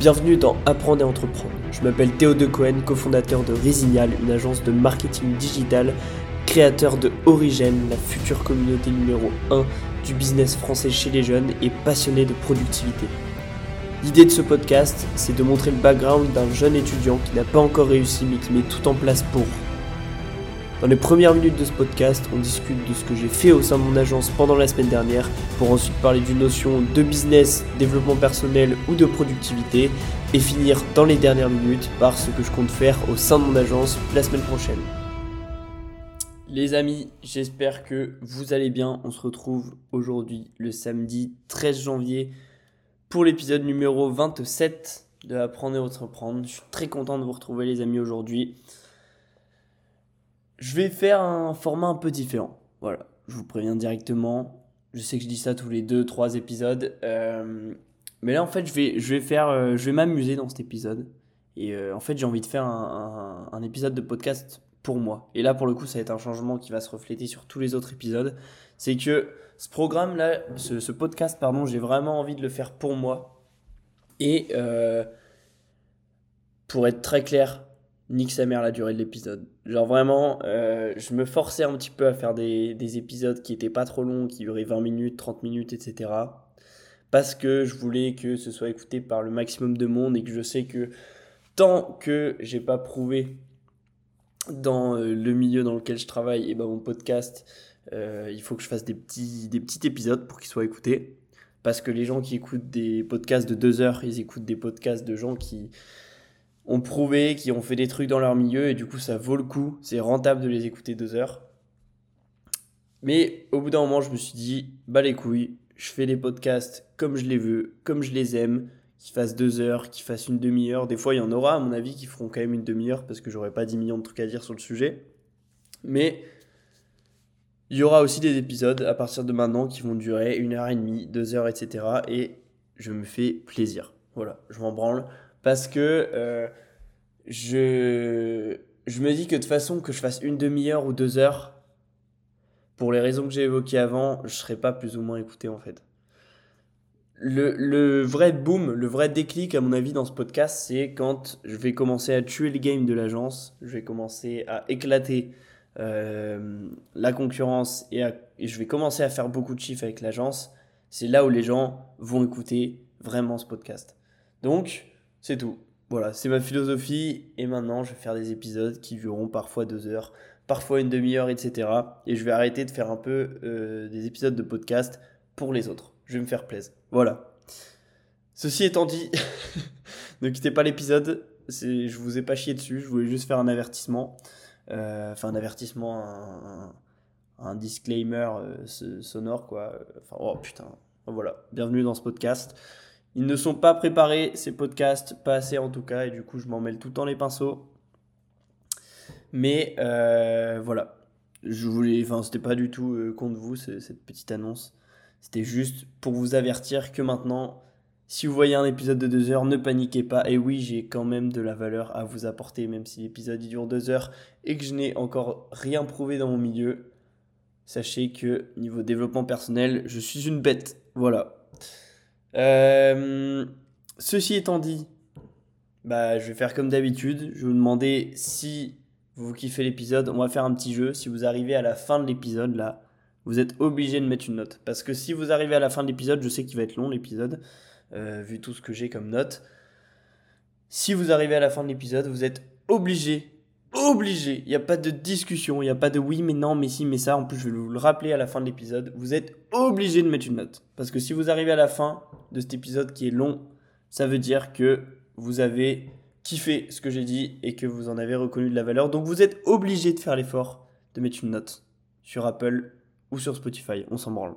Bienvenue dans Apprendre et Entreprendre. Je m'appelle Théo De Cohen, cofondateur de Resignal, une agence de marketing digital, créateur de Origène, la future communauté numéro 1 du business français chez les jeunes et passionné de productivité. L'idée de ce podcast, c'est de montrer le background d'un jeune étudiant qui n'a pas encore réussi mais qui met tout en place pour. Dans les premières minutes de ce podcast, on discute de ce que j'ai fait au sein de mon agence pendant la semaine dernière, pour ensuite parler d'une notion de business, développement personnel ou de productivité, et finir dans les dernières minutes par ce que je compte faire au sein de mon agence la semaine prochaine. Les amis, j'espère que vous allez bien. On se retrouve aujourd'hui le samedi 13 janvier pour l'épisode numéro 27 de Apprendre et Entreprendre. Je suis très content de vous retrouver les amis aujourd'hui. Je vais faire un format un peu différent. Voilà, je vous préviens directement. Je sais que je dis ça tous les 2-3 épisodes. Euh, mais là, en fait, je vais, je vais faire, euh, je vais m'amuser dans cet épisode. Et euh, en fait, j'ai envie de faire un, un, épisode de podcast pour moi. Et là, pour le coup, ça va être un changement qui va se refléter sur tous les autres épisodes. C'est que ce programme-là, ce, ce, podcast, pardon, j'ai vraiment envie de le faire pour moi. Et pour être très clair, nique sa mère la durée de l'épisode. Genre vraiment, euh, je me forçais un petit peu à faire des, des, épisodes qui étaient pas trop longs, qui duraient 20 minutes, 30 minutes, etc. Parce que je voulais que ce soit écouté par le maximum de monde et que je sais que tant que j'ai pas prouvé dans euh, le milieu dans lequel je travaille et ben mon podcast, euh, il faut que je fasse des petits, des petits épisodes pour qu'ils soient écoutés. Parce que les gens qui écoutent des podcasts de deux heures, ils écoutent des podcasts de gens qui, ont prouvé, qui ont fait des trucs dans leur milieu, et du coup ça vaut le coup, c'est rentable de les écouter deux heures. Mais au bout d'un moment, je me suis dit, bah les couilles, je fais les podcasts comme je les veux, comme je les aime, qu'ils fassent deux heures, qu'ils fassent une demi-heure. Des fois, il y en aura, à mon avis, qui feront quand même une demi-heure parce que j'aurai pas 10 millions de trucs à dire sur le sujet. Mais il y aura aussi des épisodes à partir de maintenant qui vont durer une heure et demie, deux heures, etc. Et je me fais plaisir. Voilà, je m'en branle parce que euh, je, je me dis que de toute façon, que je fasse une demi-heure ou deux heures, pour les raisons que j'ai évoquées avant, je serai pas plus ou moins écouté en fait. Le, le, vrai boom, le vrai déclic à mon avis dans ce podcast, c'est quand je vais commencer à tuer le game de l'agence, je vais commencer à éclater euh, la concurrence et, et, je vais commencer à faire beaucoup de chiffres avec l'agence. C'est là où les gens vont écouter vraiment ce podcast. Donc, c'est tout. Voilà, c'est ma philosophie. Et maintenant, je vais faire des épisodes qui dureront parfois deux heures, parfois une demi-heure, etc. Et je vais arrêter de faire un peu euh, des épisodes de podcast pour les autres. Je vais me faire plaisir. Voilà. Ceci étant dit, ne quittez pas l'épisode. Je vous ai pas chié dessus. Je voulais juste faire un avertissement. Euh, enfin, un avertissement, un, disclaimer euh, sonore, quoi. Enfin, oh putain. Voilà. Bienvenue dans ce podcast. Ils ne sont pas préparés, ces podcasts, pas assez en tout cas, et du coup, je m'en mêle tout le temps les pinceaux. Mais euh, voilà, je voulais, enfin, c'était pas du tout euh, contre vous, cette petite annonce. C'était juste pour vous avertir que maintenant, si vous voyez un épisode de deux heures, ne paniquez pas. Et oui, j'ai quand même de la valeur à vous apporter, même si l'épisode dure deux heures et que je n'ai encore rien prouvé dans mon milieu. Sachez que niveau développement personnel, je suis une bête. Voilà. Euh, ceci étant dit, bah, je vais faire comme d'habitude. Je vais vous demander si vous kiffez l'épisode. On va faire un petit jeu. Si vous arrivez à la fin de l'épisode, là, vous êtes obligé de mettre une note. Parce que si vous arrivez à la fin de l'épisode, je sais qu'il va être long l'épisode, euh, vu tout ce que j'ai comme note. Si vous arrivez à la fin de l'épisode, vous êtes obligé obligé. Il n'y a pas de discussion, il n'y a pas de oui, mais non, mais si, mais ça. En plus, je vais vous le rappeler à la fin de l'épisode. Vous êtes obligé de mettre une note. Parce que si vous arrivez à la fin de cet épisode qui est long, ça veut dire que vous avez kiffé ce que j'ai dit et que vous en avez reconnu de la valeur. Donc vous êtes obligé de faire l'effort de mettre une note sur Apple ou sur Spotify. On s'en branle.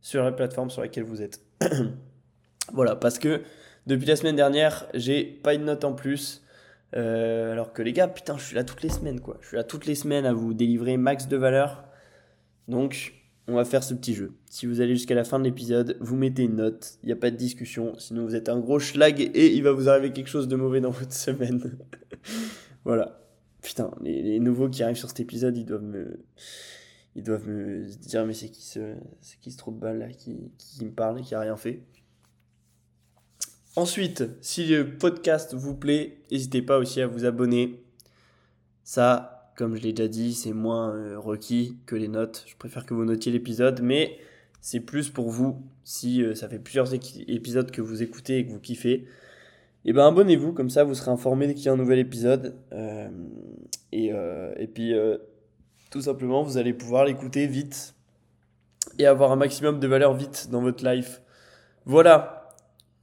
Sur la plateforme sur laquelle vous êtes. voilà, parce que depuis la semaine dernière, j'ai pas une note en plus. Euh, alors que les gars, putain, je suis là toutes les semaines, quoi. Je suis là toutes les semaines à vous délivrer max de valeur. Donc, on va faire ce petit jeu. Si vous allez jusqu'à la fin de l'épisode, vous mettez une note. Il n'y a pas de discussion. Sinon, vous êtes un gros schlag et il va vous arriver quelque chose de mauvais dans votre semaine. voilà. Putain, les, nouveaux qui arrivent sur cet épisode, ils doivent me. Ils doivent me dire, mais c'est qui ce, c'est qui trou de balle là qui, qui me parle et qui a rien fait? Ensuite, si le podcast vous plaît, n'hésitez pas aussi à vous abonner. Ça, comme je l'ai déjà dit, c'est moins euh, requis que les notes. Je préfère que vous notiez l'épisode, mais c'est plus pour vous si euh, ça fait plusieurs épisodes que vous écoutez et que vous kiffez. Eh ben abonnez-vous, comme ça vous serez informé dès qu'il y a un nouvel épisode. Euh, et, et, puis tout simplement, vous allez pouvoir l'écouter vite et avoir un maximum de valeur vite dans votre life. Voilà,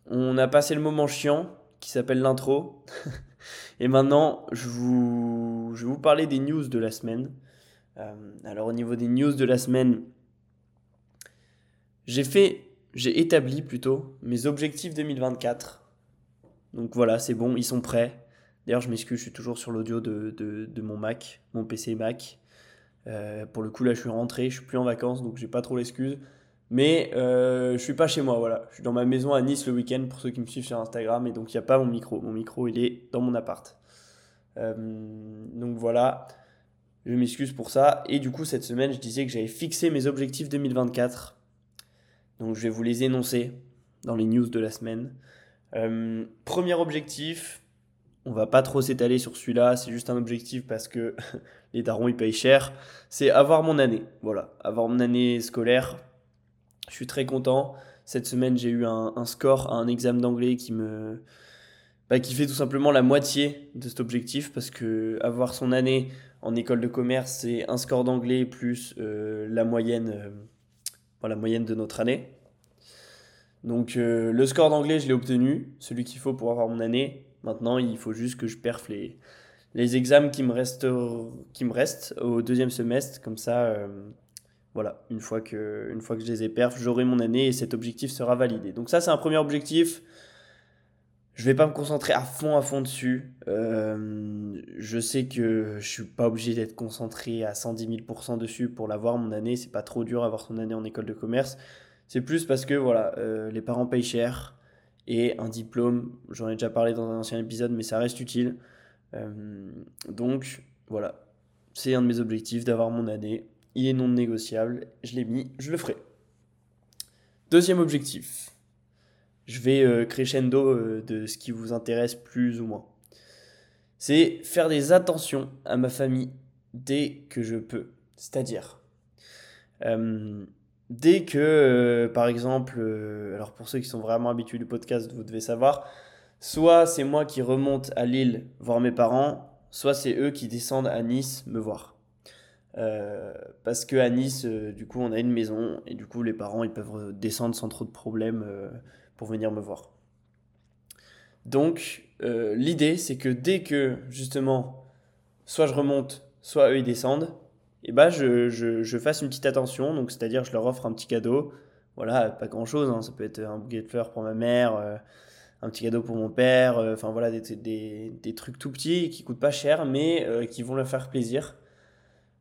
on a passé le moment chiant qui s'appelle l'intro. Et maintenant, je, vous, je vais vous parler des news de la semaine. Euh, alors au niveau des news de la semaine, j'ai fait, j'ai établi plutôt mes objectifs 2024. Donc voilà, c'est bon, ils sont prêts. D'ailleurs, je m'excuse, je suis toujours sur l'audio de, de, mon Mac, mon PC Mac. Euh, pour le coup, là, je suis rentré, je suis plus en vacances, donc j'ai pas trop l'excuse. Mais euh, je suis pas chez moi, voilà. Je suis dans ma maison à Nice le week-end pour ceux qui me suivent sur Instagram et donc il n'y a pas mon micro. Mon micro il est dans mon appart. Euh, donc voilà, je m'excuse pour ça. Et du coup cette semaine je disais que j'avais fixé mes objectifs 2024. Donc je vais vous les énoncer dans les news de la semaine. Euh, premier objectif, on va pas trop s'étaler sur celui-là, c'est juste un objectif parce que les darons ils payent cher. C'est avoir mon année, voilà, avoir mon année scolaire je suis très content. Cette semaine, j'ai eu un, score à un examen d'anglais qui me. Bah, qui fait tout simplement la moitié de cet objectif parce que avoir son année en école de commerce, c'est un score d'anglais plus euh, la, moyenne, euh, moyenne de notre année. Donc euh, le score d'anglais, je l'ai obtenu, celui qu'il faut pour avoir mon année. Maintenant, il faut juste que je perf les, examens qui me, restent, qui me restent au deuxième semestre. Comme ça, voilà, une fois que, une fois que je les ai perf, j'aurai mon année et cet objectif sera validé. Donc ça, c'est un premier objectif. Je vais pas me concentrer à fond, à fond dessus. Euh, je sais que je suis pas obligé d'être concentré à 110 000% dessus pour l'avoir mon année. C'est pas trop dur avoir son année en école de commerce. C'est plus parce que voilà, euh, les parents payent cher et un diplôme, j'en ai déjà parlé dans un ancien épisode, mais ça reste utile. Euh, donc voilà, c'est un de mes objectifs d'avoir mon année il est non négociable, je l'ai mis, je le ferai. Deuxième objectif, je vais euh, crescendo euh, de ce qui vous intéresse plus ou moins. C'est faire des attentions à ma famille dès que je peux. C'est-à-dire, euh, dès que, par exemple, alors pour ceux qui sont vraiment habitués du podcast, vous devez savoir, soit c'est moi qui remonte à Lille voir mes parents, soit c'est eux qui descendent à Nice me voir. Euh, parce que à Nice, euh, du coup, on a une maison et du coup, les parents ils peuvent descendre sans trop de problèmes euh, pour venir me voir. Donc, l'idée, c'est que dès que justement, soit je remonte, soit eux ils descendent, et bah je, je, je fasse une petite attention. Donc, c'est-à-dire, je leur offre un petit cadeau. Voilà, pas grand chose, hein, ça peut être un bouquet de fleurs pour ma mère, un petit cadeau pour mon père, enfin voilà, des, des, des, trucs tout petits qui coûtent pas cher, mais qui vont leur faire plaisir.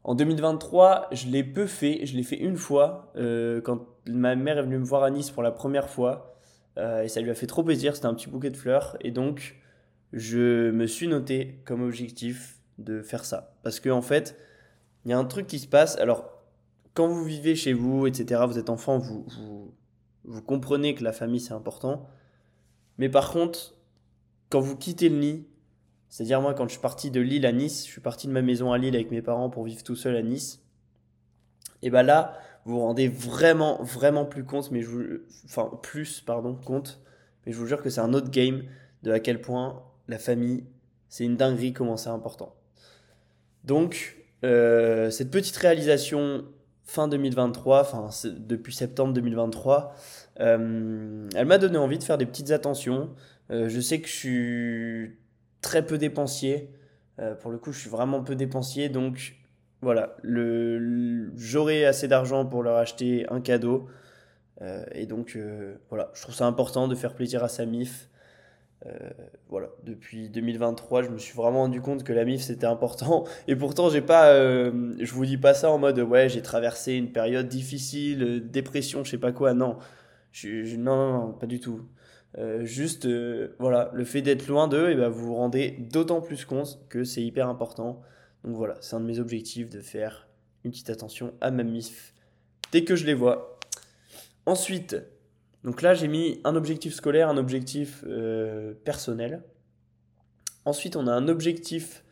En 2023, je l'ai peu fait. Je l'ai fait une fois euh, quand ma mère est venue me voir à Nice pour la première fois. Euh, et ça lui a fait trop plaisir. C'était un petit bouquet de fleurs. Et donc, je me suis noté comme objectif de faire ça. Parce qu'en en fait, il y a un truc qui se passe. Alors, quand vous vivez chez vous, etc., vous êtes enfant, vous, vous, vous comprenez que la famille c'est important. Mais par contre, quand vous quittez le nid, c'est-à-dire, moi, quand je suis parti de Lille à Nice, je suis parti de ma maison à Lille avec mes parents pour vivre tout seul à Nice. Et bien là, vous vous rendez vraiment, vraiment plus compte, mais je vous, enfin, plus, pardon, compte. Mais je vous jure que c'est un autre game de à quel point la famille, c'est une dinguerie, comment c'est important. Donc, euh, cette petite réalisation fin 2023, enfin, depuis septembre 2023, euh, elle m'a donné envie de faire des petites attentions. Euh, je sais que je suis très peu dépensier. Euh, pour le coup, je suis vraiment peu dépensier. Donc voilà, le, j'aurai assez d'argent pour leur acheter un cadeau. Euh, et donc euh, voilà, je trouve ça important de faire plaisir à sa MIF. voilà, depuis 2023, je me suis vraiment rendu compte que la MIF c'était important. Et pourtant, j'ai pas, je vous dis pas ça en mode ouais, j'ai traversé une période difficile, dépression, je sais pas quoi. Non, je, non, non, non, pas du tout. Euh, juste, euh, voilà, le fait d'être loin d'eux, et ben, vous vous rendez d'autant plus compte que c'est hyper important. Donc voilà, c'est un de mes objectifs de faire une petite attention à ma MIF dès que je les vois. Ensuite, Donc là, j'ai mis un objectif scolaire, un objectif euh, personnel. Ensuite, on a un objectif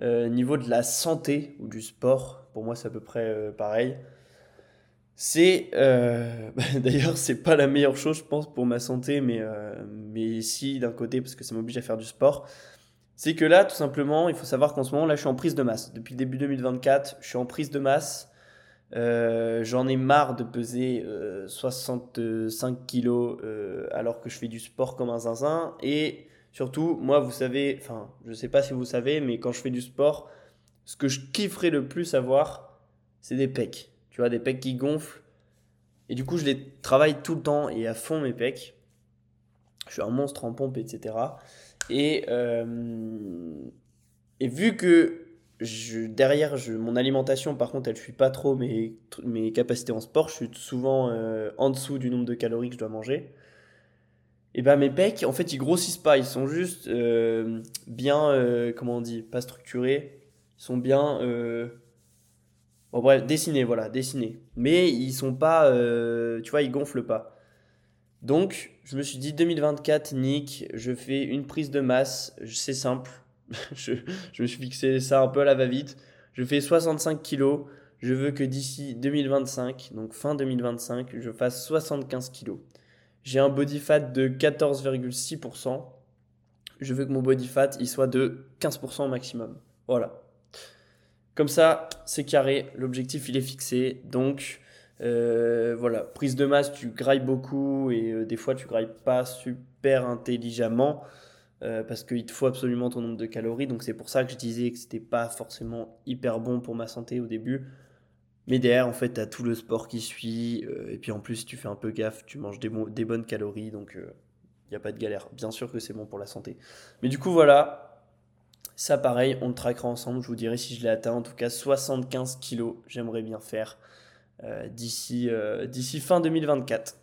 niveau de la santé ou du sport. Pour moi, c'est à peu près pareil. C'est d'ailleurs, c'est pas la meilleure chose, je pense, pour ma santé, mais, mais si d'un côté, parce que ça m'oblige à faire du sport. C'est que là, tout simplement, il faut savoir qu'en ce moment, là, je suis en prise de masse. Depuis le début 2024, je suis en prise de masse. Euh, j'en ai marre de peser 65 euh, kilos euh, alors que je fais du sport comme un zinzin. Et surtout, moi, vous savez, enfin, je sais pas si vous savez, mais quand je fais du sport, ce que je kifferais le plus avoir, c'est des pecs. Tu vois, des pecs qui gonflent. Et du coup, je les travaille tout le temps et à fond mes pecs. Je suis un monstre en pompe, etc. Et, et vu que derrière, mon alimentation, par contre, elle ne suit pas trop mes, mes capacités en sport. Je suis souvent euh, en dessous du nombre de calories que je dois manger. Et ben mes pecs, en fait, ils grossissent pas. Ils sont juste euh, bien, euh, comment on dit, pas structurés. Ils sont bien, bon bref, dessinés, voilà, dessinés. Mais ils sont pas, tu vois, ils gonflent pas. Donc, je me suis dit 2024, Nick, je fais une prise de masse. C'est simple je, me suis fixé ça un peu à la va-vite. Je fais 65 kilos. Je veux que d'ici 2025, donc fin 2025, je fasse 75 kilos. J'ai un body fat de 14,6%. Je veux que mon body fat il soit de 15% maximum. Voilà. Comme ça, c'est carré. L'objectif il est fixé. Donc euh, voilà, prise de masse, tu grailles beaucoup et euh, des fois tu grailles pas super intelligemment. Euh, parce qu'il te faut absolument ton nombre de calories. Donc c'est pour ça que je disais que c'était pas forcément hyper bon pour ma santé au début. Mais derrière, en fait, tu as tout le sport qui suit. Et puis en plus, tu fais un peu gaffe, tu manges des, des bonnes calories. Donc il n'y a pas de galère. Bien sûr que c'est bon pour la santé. Mais du coup, voilà. Ça, pareil, on le traquera ensemble. Je vous dirai si je l'ai atteint. En tout cas, 75 kilos, j'aimerais bien faire d'ici d'ici fin 2024.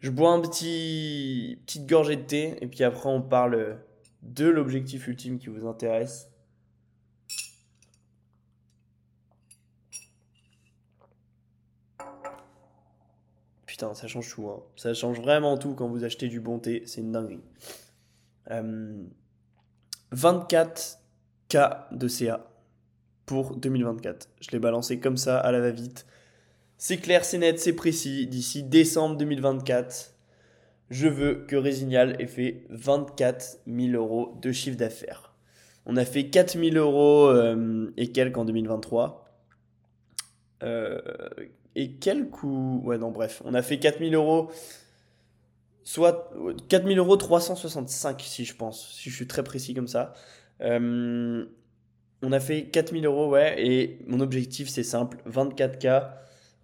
Je bois un petit petite gorgée de thé et puis après on parle de l'objectif ultime qui vous intéresse. Putain, ça change tout. Hein. Ça change vraiment tout quand vous achetez du bon thé. C'est une dinguerie. 24K euh, de CA pour 2024. Je l'ai balancé comme ça à la va-vite. C'est clair, c'est net, c'est précis. D'ici décembre 2024, je veux que Résignal ait fait 24 000 euros de chiffre d'affaires. On a fait 4 000 euros euh, et quelques en 2023. Euh, et quelques ou... Ouais, non, bref. On a fait 4 000 euros. Soit 4 000 euros 365, si je pense. Si je suis très précis comme ça. Euh, on a fait 4 000 euros, ouais. Et mon objectif, c'est simple 24K.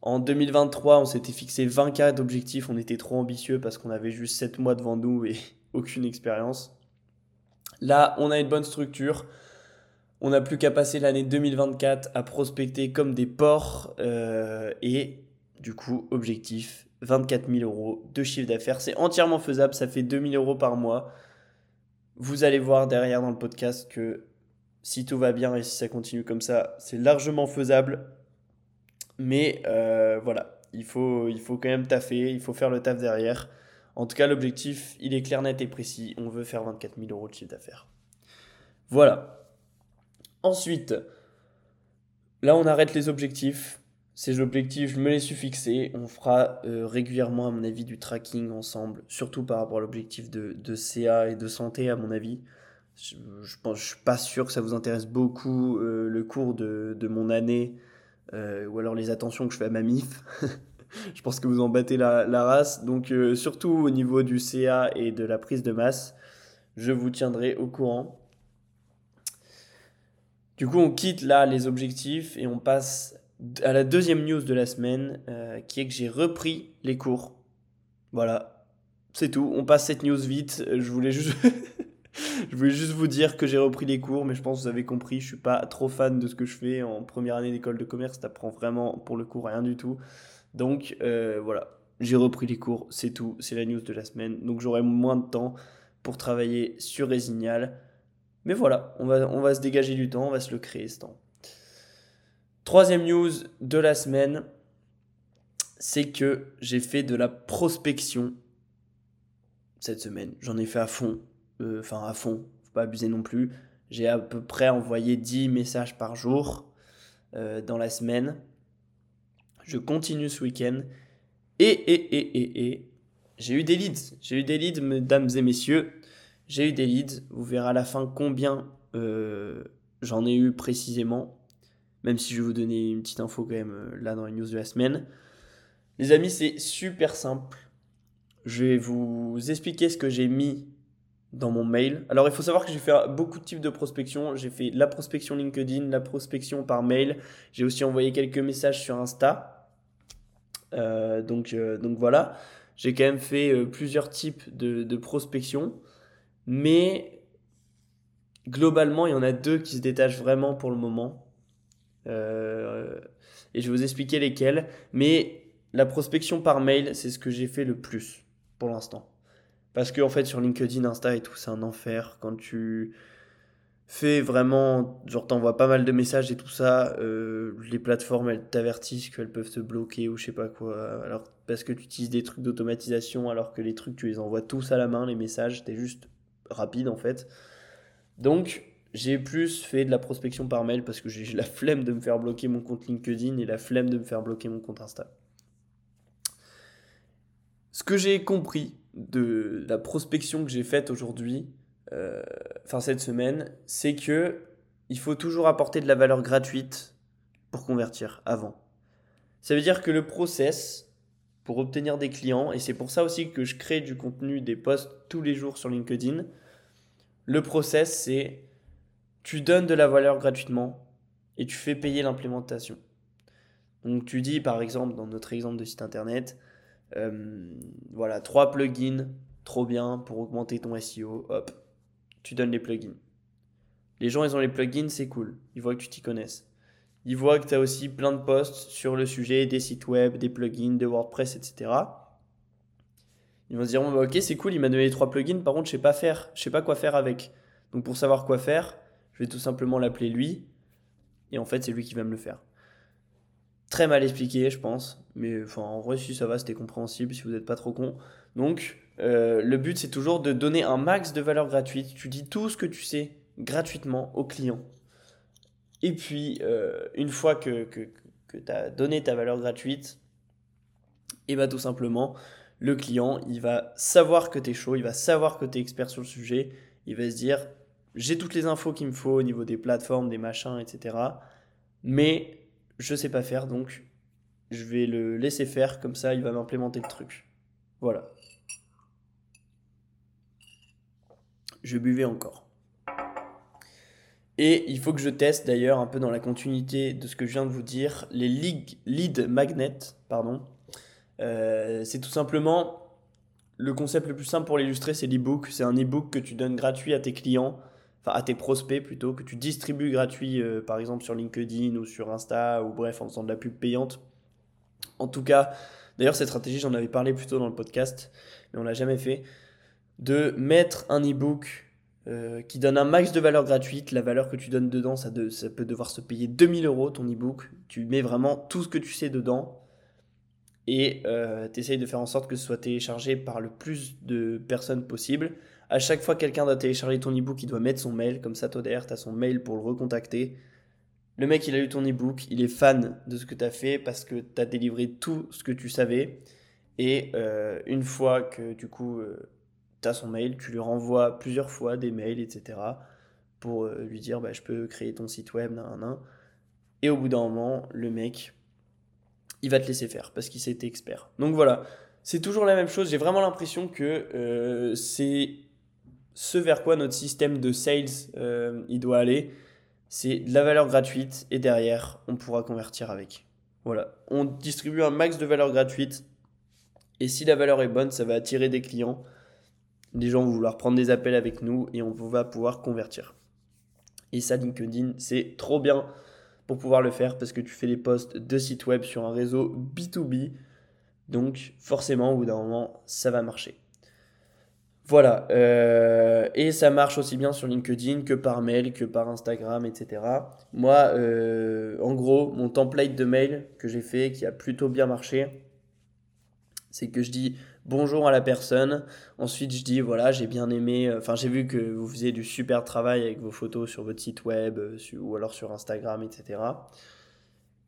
En 2023, on s'était fixé 20K d'objectifs, on était trop ambitieux parce qu'on avait juste 7 mois devant nous et aucune expérience. Là, on a une bonne structure. On n'a plus qu'à passer l'année 2024 à prospecter comme des porcs. Euh, et du coup, objectif 24 000 euros de chiffre d'affaires. C'est entièrement faisable, ça fait 2 000 euros par mois. Vous allez voir derrière dans le podcast que si tout va bien et si ça continue comme ça, c'est largement faisable. Mais euh, voilà, il faut, il faut quand même taffer, il faut faire le taf derrière. En tout cas, l'objectif, il est clair, net et précis. On veut faire 24 000 euros de chiffre d'affaires. Voilà. Ensuite, là, on arrête les objectifs. Ces objectifs, je me les suis fixés. On fera euh, régulièrement, à mon avis, du tracking ensemble, surtout par rapport à l'objectif de, de, CA et de santé, à mon avis. Je ne je suis pas sûr que ça vous intéresse beaucoup euh, le cours de, de mon année euh, ou alors les attentions que je fais à ma MIF. je pense que vous en battez la, race. Donc surtout au niveau du CA et de la prise de masse, je vous tiendrai au courant. Du coup, on quitte là les objectifs et on passe à la deuxième news de la semaine, euh, qui est que j'ai repris les cours. Voilà, c'est tout. On passe cette news vite. Je voulais juste je voulais juste vous dire que j'ai repris les cours, mais je pense que vous avez compris, je suis pas trop fan de ce que je fais en première année d'école de commerce. T'apprends vraiment pour le cours rien du tout. Donc euh, voilà, j'ai repris les cours, c'est tout, c'est la news de la semaine. Donc j'aurai moins de temps pour travailler sur Resignal. Mais voilà, on va, on va se dégager du temps, on va se le créer ce temps. Troisième news de la semaine, c'est que j'ai fait de la prospection cette semaine. J'en ai fait à fond. Euh, enfin, à fond. Faut pas abuser non plus. J'ai à peu près envoyé 10 messages par jour euh, dans la semaine. Je continue ce week-end. Et, et, et, et, et, j'ai eu des leads. J'ai eu des leads, mesdames et messieurs. J'ai eu des leads. Vous verrez à la fin combien euh, j'en ai eu précisément. Même si je vais vous donner une petite info quand même là dans les news de la semaine. Les amis, c'est super simple. Je vais vous expliquer ce que j'ai mis dans mon mail. Alors il faut savoir que j'ai fait beaucoup de types de prospection. J'ai fait la prospection LinkedIn, la prospection par mail. J'ai aussi envoyé quelques messages sur Insta. Euh, donc, euh, donc voilà, j'ai quand même fait euh, plusieurs types de, de, prospection. Mais globalement, il y en a deux qui se détachent vraiment pour le moment. Et je vais vous expliquer lesquels. Mais la prospection par mail, c'est ce que j'ai fait le plus pour l'instant. Parce que en fait sur LinkedIn, Insta et tout, c'est un enfer. Quand tu fais vraiment, genre t'envoies pas mal de messages et tout ça, euh, les plateformes elles t'avertissent qu'elles peuvent te bloquer ou je sais pas quoi. Alors parce que tu utilises des trucs d'automatisation alors que les trucs tu les envoies tous à la main, les messages, t'es juste rapide en fait. Donc j'ai plus fait de la prospection par mail parce que j'ai la flemme de me faire bloquer mon compte LinkedIn et la flemme de me faire bloquer mon compte Insta. Ce que j'ai compris de la prospection que j'ai faite aujourd'hui, euh, enfin cette semaine, c'est que il faut toujours apporter de la valeur gratuite pour convertir avant. Ça veut dire que le process pour obtenir des clients, et c'est pour ça aussi que je crée du contenu, des posts tous les jours sur LinkedIn, le process c'est tu donnes de la valeur gratuitement et tu fais payer l'implémentation. Donc tu dis par exemple dans notre exemple de site internet, euh, voilà, trois plugins, trop bien pour augmenter ton SEO. Hop, tu donnes les plugins. Les gens, ils ont les plugins, c'est cool. Ils voient que tu t'y connaisses. Ils voient que tu as aussi plein de posts sur le sujet des sites web, des plugins, de WordPress, etc. Ils vont se dire, bah, ok, c'est cool, il m'a donné les trois plugins, par contre, je sais pas faire, je sais pas quoi faire avec. Donc pour savoir quoi faire, je vais tout simplement l'appeler lui. Et en fait, c'est lui qui va me le faire. Très mal expliqué, je pense. Mais en vrai, si ça va, c'était compréhensible si vous n'êtes pas trop con. Donc, euh, le but, c'est toujours de donner un max de valeur gratuite. Tu dis tout ce que tu sais gratuitement au client. Et puis, euh, une fois que, que, que tu as donné ta valeur gratuite, et eh bah tout simplement, le client, il va savoir que tu es chaud, il va savoir que tu es expert sur le sujet, il va se dire, j'ai toutes les infos qu'il me faut au niveau des plateformes, des machins, etc. Mais je sais pas faire, donc je vais le laisser faire, comme ça il va m'implémenter le truc. Voilà. Je buvais encore. Et il faut que je teste d'ailleurs, un peu dans la continuité de ce que je viens de vous dire, les lead magnets. Pardon. Euh, c'est tout simplement le concept le plus simple pour l'illustrer, c'est l'ebook. C'est un ebook que tu donnes gratuit à tes clients à tes prospects plutôt, que tu distribues gratuit, euh, par exemple sur LinkedIn ou sur Insta, ou bref, en faisant de la pub payante. En tout cas, d'ailleurs, cette stratégie, j'en avais parlé plus tôt dans le podcast, mais on l'a jamais fait, de mettre un e-book euh, qui donne un max de valeur gratuite. La valeur que tu donnes dedans, ça, ça peut devoir se payer 2000 euros ton e-book. Tu mets vraiment tout ce que tu sais dedans et euh, tu essayes de faire en sorte que ce soit téléchargé par le plus de personnes possible. À chaque fois que quelqu'un doit télécharger ton ebook, il doit mettre son mail. Comme ça, toi derrière, tu son mail pour le recontacter. Le mec, il a lu ton ebook, il est fan de ce que tu as fait parce que tu as délivré tout ce que tu savais. Et euh, une fois que du coup, euh, tu son mail, tu lui renvoies plusieurs fois des mails, etc. pour euh, lui dire bah, je peux créer ton site web, nan, nan. Et au bout d'un moment, le mec, il va te laisser faire parce qu'il s'est expert. Donc voilà, c'est toujours la même chose. J'ai vraiment l'impression que c'est ce vers quoi notre système de sales euh, il doit aller, c'est de la valeur gratuite et derrière, on pourra convertir avec. Voilà, on distribue un max de valeur gratuite et si la valeur est bonne, ça va attirer des clients. Les gens vont vouloir prendre des appels avec nous et on va pouvoir convertir. Et ça, LinkedIn, c'est trop bien pour pouvoir le faire parce que tu fais des posts de site web sur un réseau B2B. Donc forcément, au bout d'un moment, ça va marcher. Voilà, euh, et ça marche aussi bien sur LinkedIn que par mail, que par Instagram, etc. Moi, euh, en gros, mon template de mail que j'ai fait, qui a plutôt bien marché, c'est que je dis bonjour à la personne. Ensuite, je dis voilà, j'ai bien aimé, euh, enfin, j'ai vu que vous faisiez du super travail avec vos photos sur votre site web euh, ou alors sur Instagram, etc.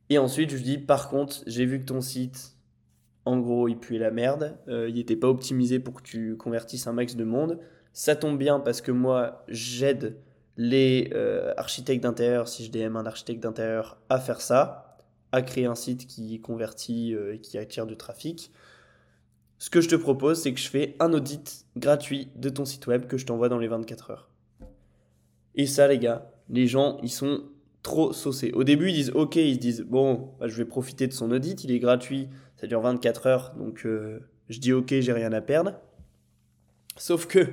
Et ensuite, je dis par contre, j'ai vu que ton site, en gros, il puait la merde. il n'était pas optimisé pour que tu convertisses un max de monde. Ça tombe bien parce que moi, j'aide les architectes d'intérieur, si je DM un architecte d'intérieur, à faire ça, à créer un site qui convertit et qui attire du trafic. Ce que je te propose, c'est que je fais un audit gratuit de ton site web que je t'envoie dans les 24 heures. Et ça, les gars, les gens, ils sont trop saucés. Au début, ils disent OK, ils se disent bon, bah, je vais profiter de son audit, il est gratuit, ça dure 24 heures, donc euh, je dis OK, j'ai rien à perdre. Sauf que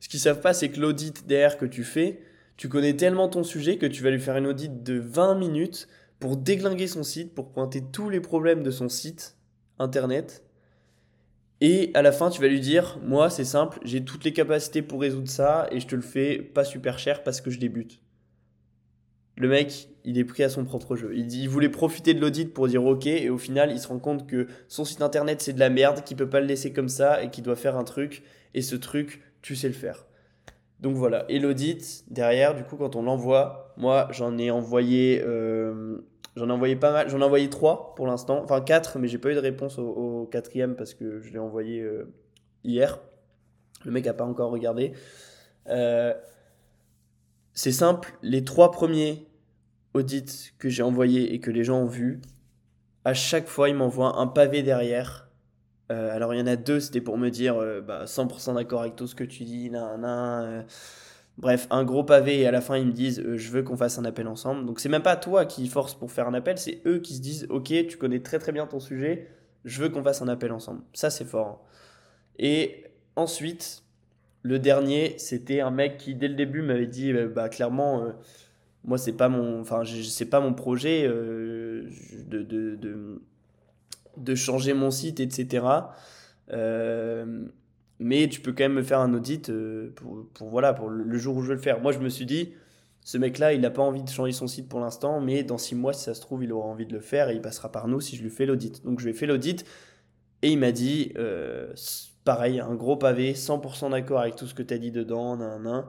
ce qu'ils savent pas, c'est que l'audit derrière que tu fais, tu connais tellement ton sujet que tu vas lui faire une audit de 20 minutes pour déglinguer son site, pour pointer tous les problèmes de son site internet et à la fin, tu vas lui dire, moi, c'est simple, j'ai toutes les capacités pour résoudre ça et je te le fais pas super cher parce que je débute. Le mec, il est pris à son propre jeu. Il, voulait profiter de l'audit pour dire ok, et au final, il se rend compte que son site internet, c'est de la merde, qu'il peut pas le laisser comme ça et qu'il doit faire un truc. Et ce truc, tu sais le faire. Donc voilà. Et l'audit, derrière, du coup, quand on l'envoie, moi, j'en ai envoyé euh, J'en ai envoyé pas mal. J'en ai envoyé trois pour l'instant. Enfin quatre, mais j'ai pas eu de réponse au, quatrième parce que je l'ai envoyé euh, hier. Le mec a pas encore regardé. Euh, c'est simple. Les trois premiers audits que j'ai envoyés et que les gens ont vus, à chaque fois, ils m'envoient un pavé derrière. Euh, alors il y en a deux, c'était pour me dire bah, 100% d'accord avec tout ce que tu dis, nan, nan, Bref, un gros pavé et à la fin ils me disent euh, je veux qu'on fasse un appel ensemble. Donc c'est même pas toi qui force pour faire un appel, c'est eux qui se disent ok tu connais très très bien ton sujet, je veux qu'on fasse un appel ensemble. Ça c'est fort. Et ensuite, le dernier c'était un mec qui dès le début m'avait dit bah, bah clairement euh, moi c'est pas mon enfin c'est pas mon projet euh, de, de, de, de, changer mon site etc. Euh, mais tu peux quand même me faire un audit euh, pour, pour, voilà, pour le jour où je veux le faire. Moi, je me suis dit, ce mec-là, il n'a pas envie de changer son site pour l'instant, mais dans six mois, si ça se trouve, il aura envie de le faire et il passera par nous si je lui fais l'audit. Donc, je lui ai fait l'audit et il m'a dit, pareil, un gros pavé, 100% d'accord avec tout ce que tu as dit dedans, nan, nan.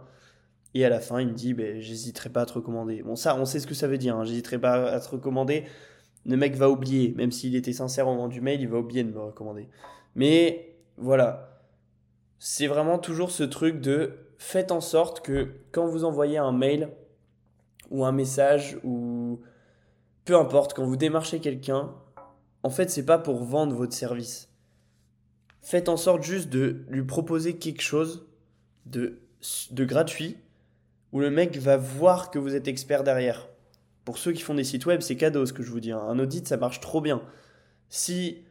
Et à la fin, il me dit, ben, j'hésiterai pas à te recommander. Bon, ça, on sait ce que ça veut dire, hein, j'hésiterai pas à te recommander. Le mec va oublier, même s'il était sincère au moment du mail, il va oublier de me recommander. Mais voilà, c'est vraiment toujours ce truc de faites en sorte que quand vous envoyez un mail ou un message ou peu importe, quand vous démarchez quelqu'un, en fait, c'est pas pour vendre votre service. Faites en sorte juste de lui proposer quelque chose de gratuit où le mec va voir que vous êtes expert derrière. Pour ceux qui font des sites web, c'est cadeau ce que je vous dis. Hein. Un audit, ça marche trop bien. Si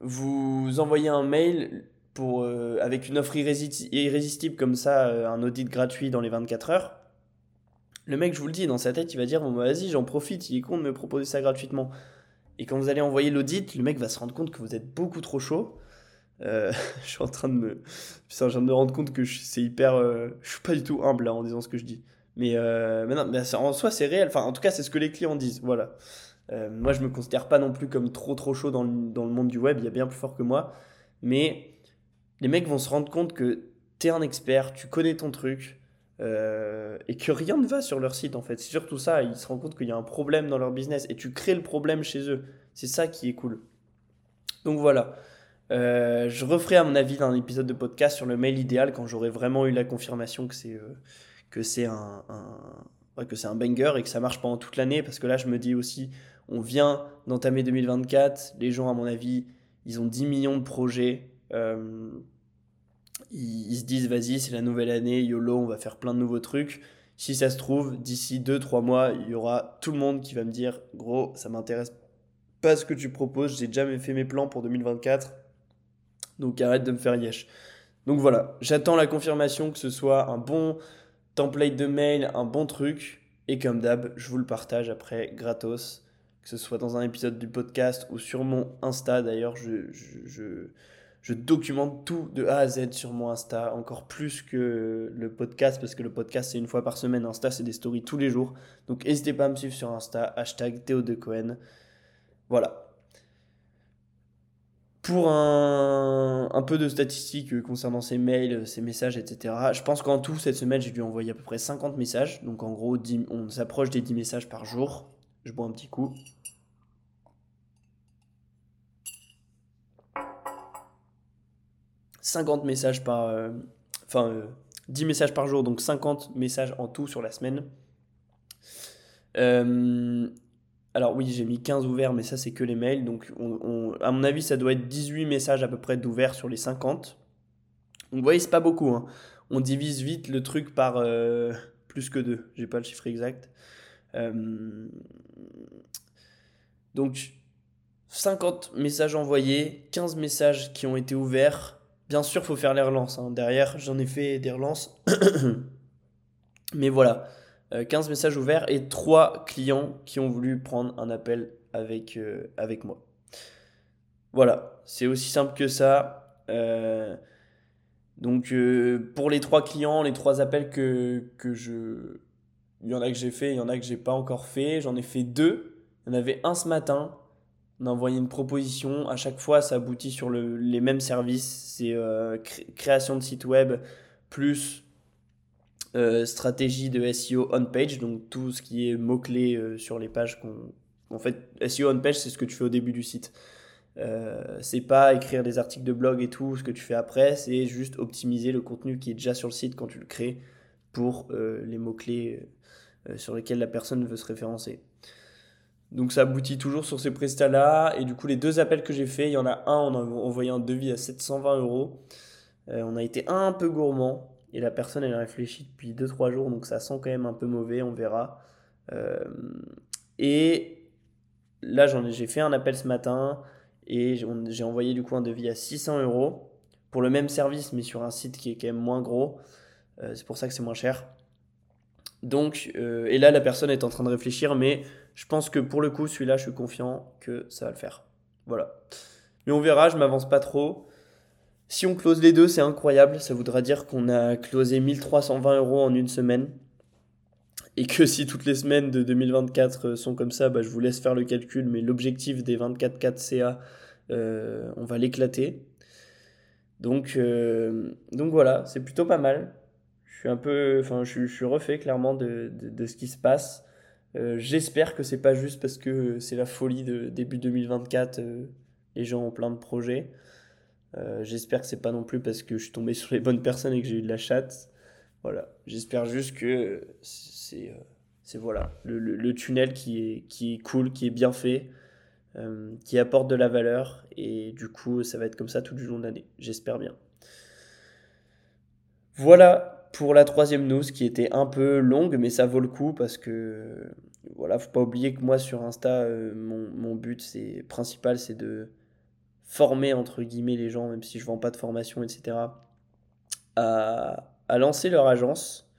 vous envoyez un mail, euh, avec une offre irrésistible comme ça, euh, un audit gratuit dans les 24 heures, le mec, je vous le dis, dans sa tête, il va dire Bon, bah, vas-y, j'en profite, il est con de me proposer ça gratuitement. Et quand vous allez envoyer l'audit, le mec va se rendre compte que vous êtes beaucoup trop chaud. Euh, je suis en train de me. Putain, je viens de me rendre compte que c'est hyper. je suis pas du tout humble là en disant ce que je dis. Mais, mais non, en soi, c'est réel. Enfin, en tout cas, c'est ce que les clients disent. Voilà. moi, je me considère pas non plus comme trop trop chaud dans le, dans le monde du web. Il y a bien plus fort que moi. Mais les mecs vont se rendre compte que tu es un expert, tu connais ton truc, euh, et que rien ne va sur leur site en fait. C'est surtout ça, ils se rendent compte qu'il y a un problème dans leur business et tu crées le problème chez eux. C'est ça qui est cool. Donc voilà. Euh, je referai à mon avis un épisode de podcast sur le mail idéal quand j'aurai vraiment eu la confirmation que c'est euh, un, que c'est un banger et que ça marche pendant toute l'année. Parce que là je me dis aussi on vient d'entamer 2024 les gens à mon avis ils ont 10 millions de projets. Euh, ils, se disent, vas-y, c'est la nouvelle année, YOLO, on va faire plein de nouveaux trucs. Si ça se trouve, d'ici 2-3 mois, il y aura tout le monde qui va me dire, gros, ça m'intéresse pas ce que tu proposes, j'ai jamais fait mes plans pour 2024, donc arrête de me faire yesh. Donc voilà, j'attends la confirmation que ce soit un bon template de mail, un bon truc, et comme d'hab, je vous le partage après gratos, que ce soit dans un épisode du podcast ou sur mon Insta d'ailleurs, je, je je documente tout de A à Z sur mon Insta, encore plus que le podcast, parce que le podcast c'est une fois par semaine, Insta c'est des stories tous les jours. Donc n'hésitez pas à me suivre sur Insta, hashtag Théo de Cohen. Voilà. Pour un, peu de statistiques concernant ces mails, ces messages, etc., je pense qu'en tout, cette semaine, j'ai dû envoyer à peu près 50 messages. Donc en gros, 10 on s'approche des 10 messages par jour. Je bois un petit coup. 50 messages par... euh, enfin, euh, 10 messages par jour, donc 50 messages en tout sur la semaine. Euh, alors oui, j'ai mis 15 ouverts, mais ça c'est que les mails. Donc on- à mon avis, ça doit être 18 messages à peu près d'ouverts sur les 50. Donc vous voyez, pas beaucoup. hein. On divise vite le truc par euh, plus que 2. J'ai pas le chiffre exact. Euh, donc 50 messages envoyés, 15 messages qui ont été ouverts. Bien sûr, faut faire les relances. hein. Derrière, j'en ai fait des relances. Mais voilà, 15 messages ouverts et 3 clients qui ont voulu prendre un appel avec, euh, avec moi. Voilà, c'est aussi simple que ça. Euh, donc euh, pour les 3 clients, les 3 appels que, que je... Il y en a que j'ai fait, il y en a que j'ai pas encore fait. J'en ai fait deux. Il y en avait un ce matin. On a envoyé une proposition. À chaque fois, ça aboutit sur le- les mêmes services. C'est euh, cré- création de site web plus euh, stratégie de SEO on-page, donc tout ce qui est mots-clés euh, sur les pages qu'on... En fait, SEO on-page, c'est ce que tu fais au début du site. Euh, c'est pas écrire des articles de blog et tout, ce que tu fais après, c'est juste optimiser le contenu qui est déjà sur le site quand tu le crées pour euh, les mots-clés sur lesquels la personne veut se référencer. Donc ça aboutit toujours sur ces prestats-là. Et du coup, les deux appels que j'ai fait, il y en a un, on a envoyé un devis à 720 euros. On a été un peu gourmand. Et la personne, elle réfléchit depuis 2-3 jours, donc ça sent quand même un peu mauvais, on verra. Euh, et là, j'ai fait un appel ce matin et j'ai j'ai envoyé du coup un devis à 600 euros pour le même service, mais sur un site qui est quand même moins gros. Euh, c'est pour ça que c'est moins cher. Donc, euh, et là, la personne est en train de réfléchir, mais je pense que pour le coup, celui-là, je suis confiant que ça va le faire. Voilà. Mais on verra, je m'avance pas trop. Si on close les deux, c'est incroyable. Ça voudra dire qu'on a closé 1320 euros en une semaine. Et que si toutes les semaines de 2024 sont comme ça, bah, je vous laisse faire le calcul. Mais l'objectif des 24 CA, euh, on va l'éclater. Donc, euh, donc voilà, c'est plutôt pas mal. Je suis un peu, enfin, je, suis- refait clairement de, de, ce qui se passe. Euh, J'espère que c'est pas juste parce que c'est la folie de début 2024. euh, les gens ont plein de projets. Euh, J'espère que c'est pas non plus parce que je suis tombé sur les bonnes personnes et que j'ai eu de la chatte. Voilà. J'espère juste que c'est euh, voilà le, tunnel qui est, qui est cool, qui est bien fait, euh, qui apporte de la valeur et du coup ça va être comme ça tout du long de l'année. J'espère bien. Voilà pour la troisième news qui était un peu longue mais ça vaut le coup parce que voilà faut pas oublier que moi sur Insta mon, mon but c'est principal c'est de former entre guillemets les gens même si je vends pas de formation etc à, à lancer leur agence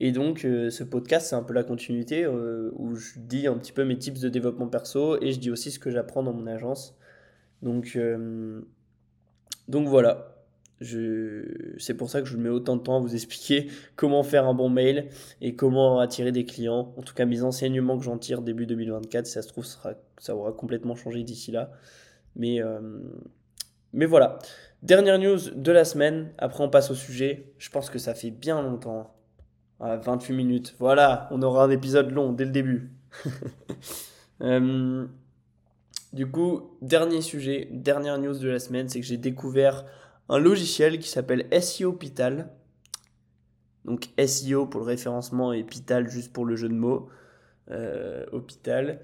et donc, euh, ce podcast, c'est un peu la continuité euh, où je dis un petit peu mes tips de développement perso et je dis aussi ce que j'apprends dans mon agence. Donc, euh, donc voilà. C'est pour ça que je mets autant de temps à vous expliquer comment faire un bon mail et comment attirer des clients. En tout cas, mes enseignements que j'en tire début 2024, si ça se trouve, ça aura complètement changé d'ici là. Mais, euh, mais voilà. Dernière news de la semaine. Après, on passe au sujet. Je pense que ça fait bien longtemps. Ah, 28 minutes. Voilà, on aura un épisode long dès le début. Euh, du coup, dernier sujet, dernière news de la semaine, c'est que j'ai découvert un logiciel qui s'appelle SEO Pital. Donc SEO pour le référencement et Pital juste pour le jeu de mots. Euh, hôpital.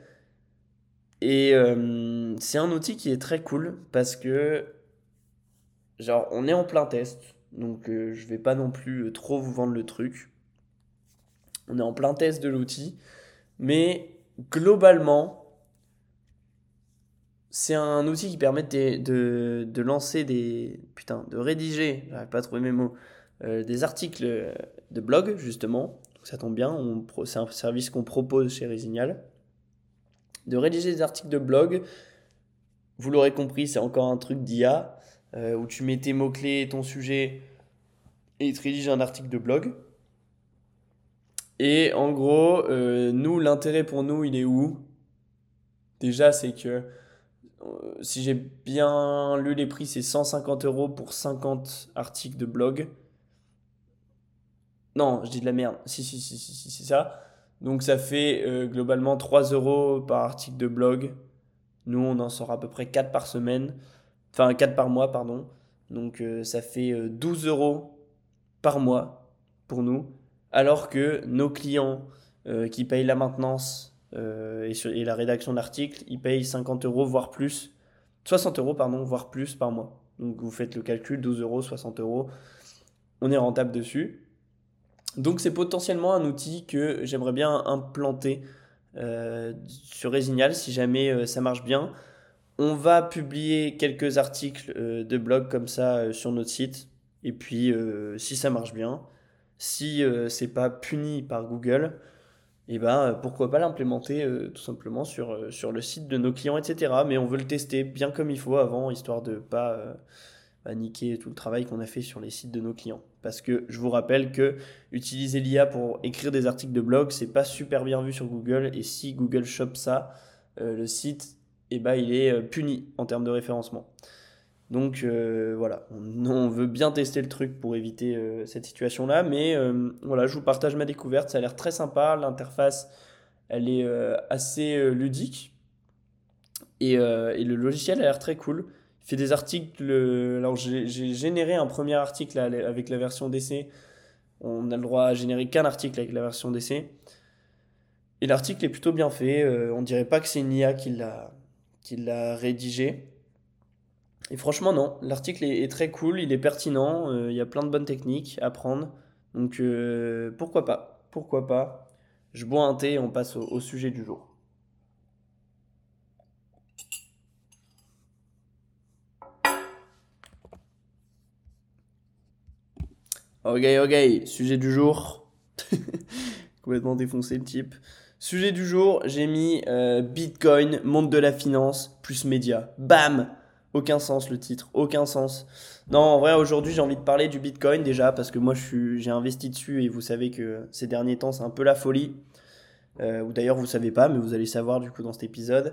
Et euh, c'est un outil qui est très cool parce que, genre, on est en plein test. Donc, euh, je vais pas non plus euh, trop vous vendre le truc. On est en plein test de l'outil. Mais globalement, c'est un outil qui permet de, de, lancer des. Putain, de rédiger, j'arrive pas à trouver mes mots, euh, des articles de blog, justement. Donc ça tombe bien, c'est un service qu'on propose chez Resignal. De rédiger des articles de blog, vous l'aurez compris, c'est encore un truc d'IA, euh, où tu mets tes mots-clés, ton sujet, et il te rédige un article de blog. Et en gros, euh, nous, l'intérêt pour nous, il est où? Déjà, c'est que si j'ai bien lu les prix, c'est 150 euros pour 50 articles de blog. Non, je dis de la merde. Si, si, si, si, si c'est ça. Donc ça fait euh, globalement 3 euros par article de blog. Nous, on en sort à peu près 4 par semaine. Enfin, 4 par mois, pardon. Donc euh, ça fait 12 euh, euros par mois pour nous. Alors que nos clients qui payent la maintenance et, la rédaction d'articles, ils payent 50 euros, voire plus. 60 euros, pardon, voire plus par mois. Donc vous faites le calcul, 12 euros, 60 euros. On est rentable dessus. Donc c'est potentiellement un outil que j'aimerais bien implanter euh, sur Resignal si jamais euh, ça marche bien. On va publier quelques articles euh, de blog comme ça sur notre site. Et puis si ça marche bien, si c'est pas puni par Google, et eh ben pourquoi pas l'implémenter tout simplement sur, sur le site de nos clients, etc. Mais on veut le tester bien comme il faut avant, histoire de pas bah, niquer tout le travail qu'on a fait sur les sites de nos clients. Parce que je vous rappelle que utiliser l'IA pour écrire des articles de blog, c'est pas super bien vu sur Google. Et si Google chope ça, euh, le site, eh ben, il est euh, puni en termes de référencement. Donc euh, voilà, on, veut bien tester le truc pour éviter cette situation-là. Mais voilà, je vous partage ma découverte. Ça a l'air très sympa. L'interface, elle est assez ludique. Et, le logiciel a l'air très cool fait des articles. Alors, j'ai généré un premier article avec la version DC. On a le droit à générer qu'un article avec la version DC. Et l'article est plutôt bien fait. Euh, on dirait pas que c'est une IA qui l'a rédigé. Et franchement, non. L'article est, très cool, il est pertinent. Euh, il y a plein de bonnes techniques à prendre. Donc, euh, pourquoi pas Pourquoi pas Je bois un thé et on passe au sujet du jour. Ok, ok, sujet du jour. Complètement défoncé le type. Sujet du jour, j'ai mis euh, Bitcoin, monde de la finance, plus média. Bam Aucun sens le titre, aucun sens. Non, en vrai, aujourd'hui, j'ai envie de parler du Bitcoin déjà, parce que moi, j'ai investi dessus et vous savez que ces derniers temps, c'est un peu la folie. Euh, ou d'ailleurs, vous savez pas, mais vous allez savoir du coup dans cet épisode.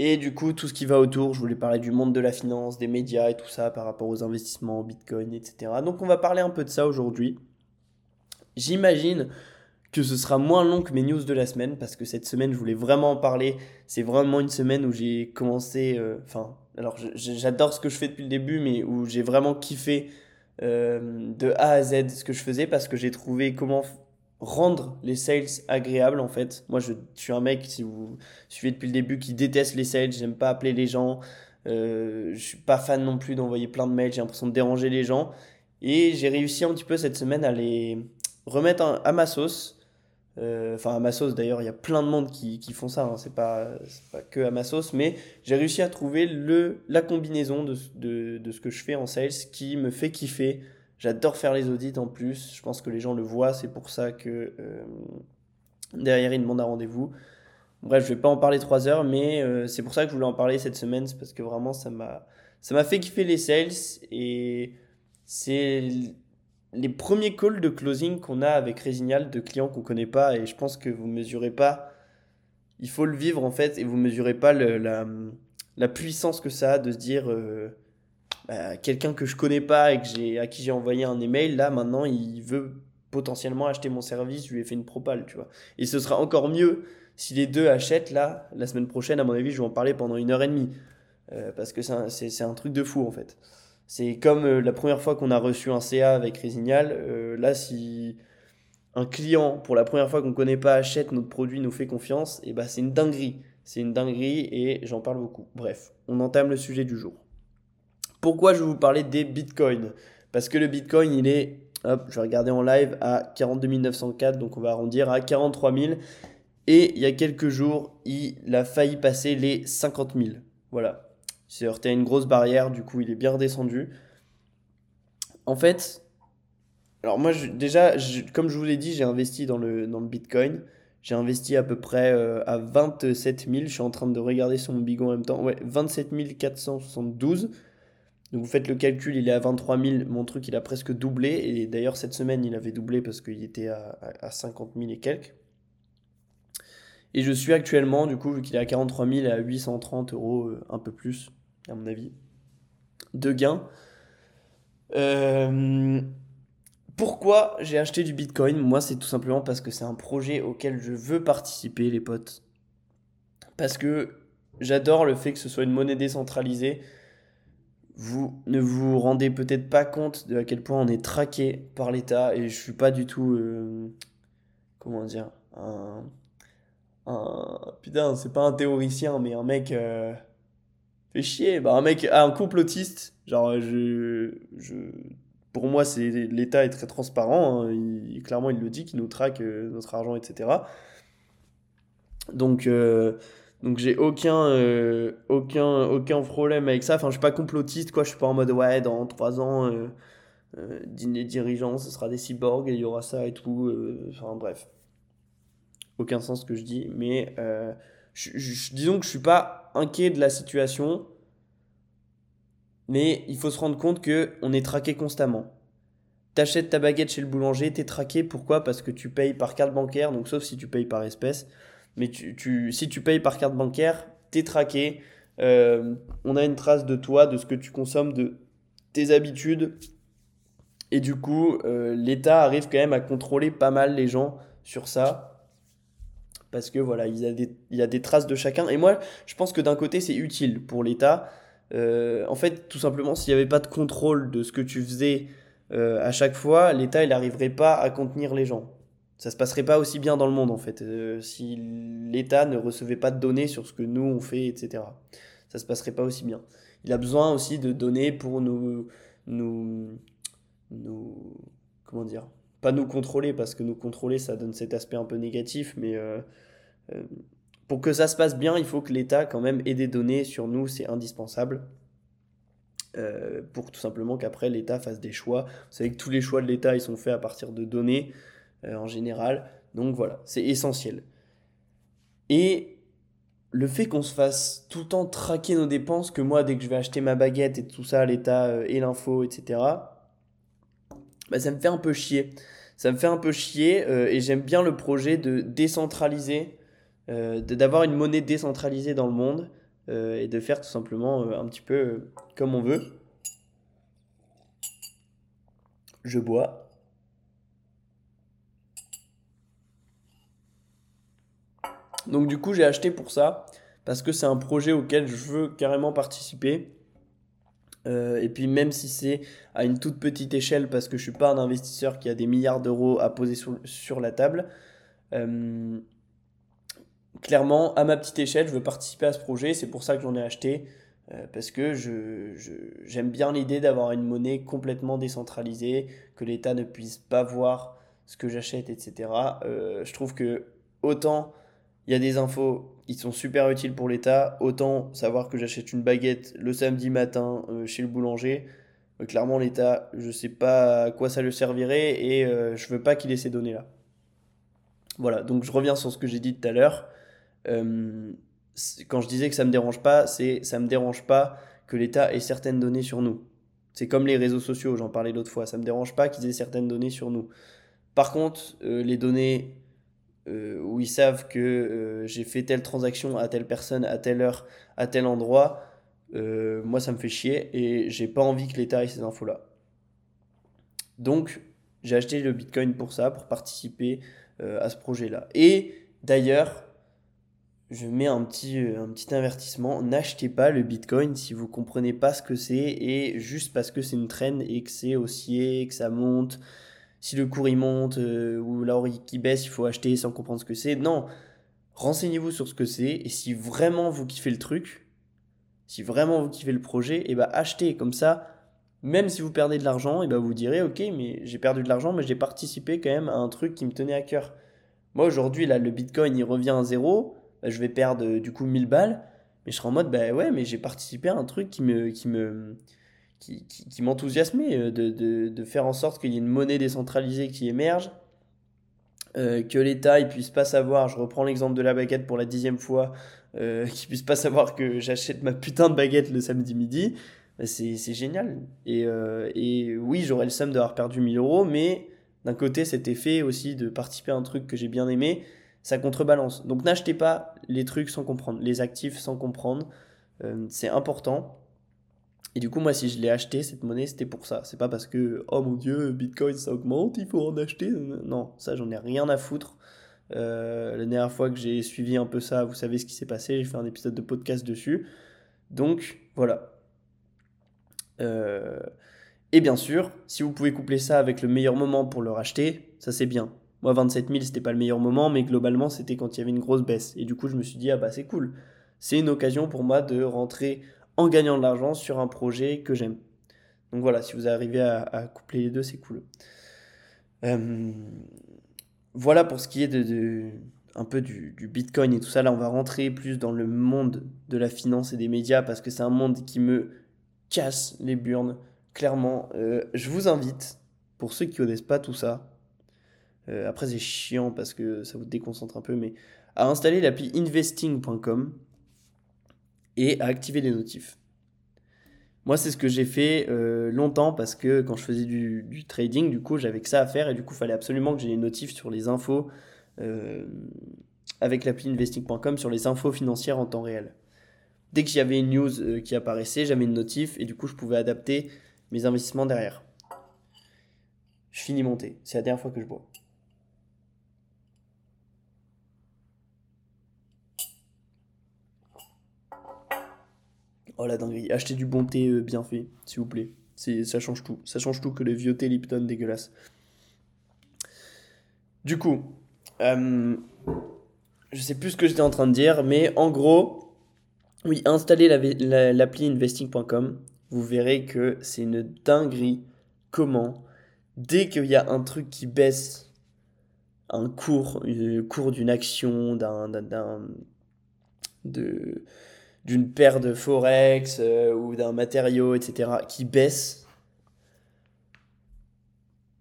Et du coup, tout ce qui va autour, je voulais parler du monde de la finance, des médias et tout ça par rapport aux investissements en Bitcoin, etc. Donc on va parler un peu de ça aujourd'hui. J'imagine que ce sera moins long que mes news de la semaine parce que cette semaine, je voulais vraiment en parler. C'est vraiment une semaine où j'ai commencé. Euh, enfin, alors j'adore ce que je fais depuis le début, mais où j'ai vraiment kiffé euh, de A à Z ce que je faisais parce que j'ai trouvé comment rendre les sales agréables en fait. Moi je, suis un mec, si vous suivez depuis le début, qui déteste les sales, j'aime pas appeler les gens, euh, je suis pas fan non plus d'envoyer plein de mails, j'ai l'impression de déranger les gens. Et j'ai réussi un petit peu cette semaine à les remettre à ma sauce. Euh, enfin, à ma sauce d'ailleurs, il y a plein de monde qui, qui font ça, hein. c'est pas, pas que à ma sauce, mais j'ai réussi à trouver le, la combinaison de, de, de ce que je fais en sales qui me fait kiffer J'adore faire les audits en plus. Je pense que les gens le voient. C'est pour ça que euh, derrière, ils demandent un rendez-vous. Bref, je vais pas en parler trois heures, mais euh, c'est pour ça que je voulais en parler cette semaine. C'est parce que vraiment, ça m'a, ça m'a fait kiffer les sales. Et c'est les premiers calls de closing qu'on a avec Resignal de clients qu'on connaît pas. Et je pense que vous mesurez pas. Il faut le vivre en fait. Et vous mesurez pas la, la puissance que ça a de se dire. Euh, bah, quelqu'un que je connais pas et que à qui j'ai envoyé un email, là maintenant il veut potentiellement acheter mon service, je lui ai fait une propale, tu vois. Et ce sera encore mieux si les deux achètent là, la semaine prochaine, à mon avis, je vais en parler pendant une heure et demie. Euh, parce que c'est un, un truc de fou en fait. C'est comme euh, la première fois qu'on a reçu un CA avec Resignal, euh, là si un client, pour la première fois qu'on connaît pas, achète notre produit, nous fait confiance, et bah c'est une dinguerie. C'est une dinguerie et j'en parle beaucoup. Bref, on entame le sujet du jour. Pourquoi je vais vous parler des bitcoins? Parce que le bitcoin, il est, hop, je vais regarder en live, à 42 904, donc on va arrondir à 43 000. Et il y a quelques jours, il a failli passer les 50 000. Voilà. Il s'est heurté à une grosse barrière, du coup, il est bien redescendu. En fait, alors moi, déjà, comme je vous l'ai dit, j'ai investi dans le, dans le bitcoin. J'ai investi à peu près euh, à 27 000. Je suis en train de regarder sur mon bigot en même temps. Ouais, 27 472. Donc vous faites le calcul, il est à 23 000, mon truc il a presque doublé, et d'ailleurs cette semaine il avait doublé parce qu'il était à, à, 50 000 et quelques. Et je suis actuellement, du coup, vu qu'il est à 43 000 à 830 euros, euh, un peu plus, à mon avis, de gains. Euh, pourquoi j'ai acheté du Bitcoin? Moi, c'est tout simplement parce que c'est un projet auquel je veux participer, les potes. Parce que j'adore le fait que ce soit une monnaie décentralisée. Vous ne vous rendez peut-être pas compte de à quel point on est traqué par l'État et je suis pas du tout, euh, comment dire, un, putain, c'est pas un théoricien, mais un mec euh, fait chier, bah un mec, un complotiste. Genre, je, je pour moi, c'est l'État est très transparent. Hein. clairement, il le dit, qu'il nous traque euh, notre argent, etc. Donc, euh, donc j'ai aucun, euh, aucun, aucun problème avec ça. Enfin, je suis pas complotiste, quoi. Je suis pas en mode ouais, dans trois ans, dîner dirigeants, ce sera des cyborgs il y aura ça et tout. enfin, bref, aucun sens ce que je dis, mais disons que je suis pas inquiet de la situation mais il faut se rendre compte que on est traqué constamment. T'achètes ta baguette chez le boulanger, t'es traqué. Pourquoi? Parce que tu payes par carte bancaire, donc sauf si tu payes par espèce. Mais tu, si tu payes par carte bancaire, t'es traqué. Euh, on a une trace de toi, de ce que tu consommes, de tes habitudes. Et du coup, euh, l'État arrive quand même à contrôler pas mal les gens sur ça. Parce que voilà, il y, a des, il y a des traces de chacun. Et moi, je pense que d'un côté, c'est utile pour l'État euh, en fait, tout simplement, s'il n'y avait pas de contrôle de ce que tu faisais à chaque fois, l'État, il n'arriverait pas à contenir les gens. Ça se passerait pas aussi bien dans le monde, en fait, euh, si l'État ne recevait pas de données sur ce que nous, on fait, etc. Ça se passerait pas aussi bien. Il a besoin aussi de données pour nous... nous, nous comment dire Pas nous contrôler, parce que nous contrôler, ça donne cet aspect un peu négatif, mais pour que ça se passe bien, il faut que l'État quand même ait des données sur nous, c'est indispensable. Euh, pour tout simplement qu'après l'État fasse des choix. Vous savez que tous les choix de l'État, ils sont faits à partir de données euh, en général. Donc voilà, c'est essentiel. Et le fait qu'on se fasse tout le temps traquer nos dépenses, que moi, dès que je vais acheter ma baguette et tout ça, l'État euh, et l'info, etc., bah, ça me fait un peu chier. Ça me fait un peu chier et j'aime bien le projet de décentraliser euh, d'avoir une monnaie décentralisée dans le monde euh, et de faire tout simplement euh, un petit peu comme on veut. Je bois. Donc du coup j'ai acheté pour ça parce que c'est un projet auquel je veux carrément participer. et puis même si c'est à une toute petite échelle parce que je suis pas un investisseur qui a des milliards d'euros à poser sur, la table, clairement, à ma petite échelle, je veux participer à ce projet. C'est pour ça que j'en ai acheté. Euh, parce que j'aime bien l'idée d'avoir une monnaie complètement décentralisée, que l'État ne puisse pas voir ce que j'achète, etc. Euh, je trouve que autant il y a des infos, ils sont super utiles pour l'État, autant savoir que j'achète une baguette le samedi matin euh, chez le boulanger, clairement l'État, je sais pas à quoi ça le servirait et je veux pas qu'il ait ces données-là. Voilà, donc je reviens sur ce que j'ai dit tout à l'heure. Euh, quand je disais que ça me dérange pas, c'est ça me dérange pas que l'État ait certaines données sur nous. C'est comme les réseaux sociaux, j'en parlais l'autre fois. Ça me dérange pas qu'ils aient certaines données sur nous. Par contre, euh, les données euh, où ils savent que j'ai fait telle transaction à telle personne, à telle heure, à tel endroit, moi ça me fait chier et j'ai pas envie que l'État ait ces infos-là. Donc, j'ai acheté le Bitcoin pour ça, pour participer à ce projet-là. Et d'ailleurs, je mets un petit, euh, un petit avertissement. N'achetez pas le Bitcoin si vous comprenez pas ce que c'est et juste parce que c'est une traîne et que c'est haussier, que ça monte. Si le cours il monte euh, ou l'or qui baisse, il faut acheter sans comprendre ce que c'est. Non, renseignez-vous sur ce que c'est et si vraiment vous kiffez le truc, si vraiment vous kiffez le projet, et eh ben achetez comme ça. Même si vous perdez de l'argent, et eh ben vous direz ok, mais j'ai perdu de l'argent, mais j'ai participé quand même à un truc qui me tenait à cœur. Moi aujourd'hui là, le Bitcoin il revient à zéro bah, je vais perdre euh, du coup 1000 balles. Mais je serai en mode, bah ouais, mais j'ai participé à un truc qui me, qui me, qui, qui, m'enthousiasmait, euh, de, de, de, faire en sorte qu'il y ait une monnaie décentralisée qui émerge, euh, que l'État il puisse pas savoir, je reprends l'exemple de la baguette pour la dixième fois, euh, qu'il puisse pas savoir que j'achète ma putain de baguette le samedi midi, bah, c'est, génial. Et, et oui, j'aurais le somme d'avoir perdu 1000 euros, mais d'un côté, cet effet aussi de participer à un truc que j'ai bien aimé, ça contrebalance. Donc n'achetez pas les trucs sans comprendre, les actifs sans comprendre. Euh, c'est important. Et du coup, moi, si je l'ai acheté, cette monnaie, c'était pour ça. C'est pas parce que, oh mon dieu, Bitcoin, ça augmente, il faut en acheter. Non, ça, j'en ai rien à foutre. Euh, la dernière fois que j'ai suivi un peu ça, vous savez ce qui s'est passé, j'ai fait un épisode de podcast dessus. Donc, voilà. Euh, et bien sûr, si vous pouvez coupler ça avec le meilleur moment pour le racheter, ça c'est bien. Moi, 27 000, c'était pas le meilleur moment, mais globalement, c'était quand il y avait une grosse baisse. Et du coup, je me suis dit, ah bah c'est cool. C'est une occasion pour moi de rentrer en gagnant de l'argent sur un projet que j'aime. Donc voilà, si vous arrivez à, coupler les deux, c'est cool. Euh, voilà pour ce qui est de, un peu du, Bitcoin et tout ça. Là, on va rentrer plus dans le monde de la finance et des médias parce que c'est un monde qui me casse les burnes. Clairement, euh, je vous invite, pour ceux qui connaissent pas tout ça, euh, après c'est chiant parce que ça vous déconcentre un peu, mais à installer l'appli investing.com et à activer les notifs. Moi, c'est ce que j'ai fait euh, longtemps parce que quand je faisais du, trading, du coup, j'avais que ça à faire et du coup, il fallait absolument que j'ai les notifs sur les infos avec l'appli investing.com sur les infos financières en temps réel. Dès qu'il y avait une news qui apparaissait, j'avais une notif et du coup, je pouvais adapter mes investissements derrière. Je finis mon thé. C'est la dernière fois que je bois. Oh la dinguerie. Achetez du bon thé euh, bien fait, s'il vous plaît. Ça change tout. Ça change tout que le vieux thé Lipton dégueulasse. Du coup, euh, je sais plus ce que j'étais en train de dire, mais en gros, oui, installez l'appli investing.com vous verrez que c'est une dinguerie comment, dès qu'il y a un truc qui baisse, un cours, le cours d'une action, d'un, de, d'une paire de forex euh, ou d'un matériau, etc., qui baisse,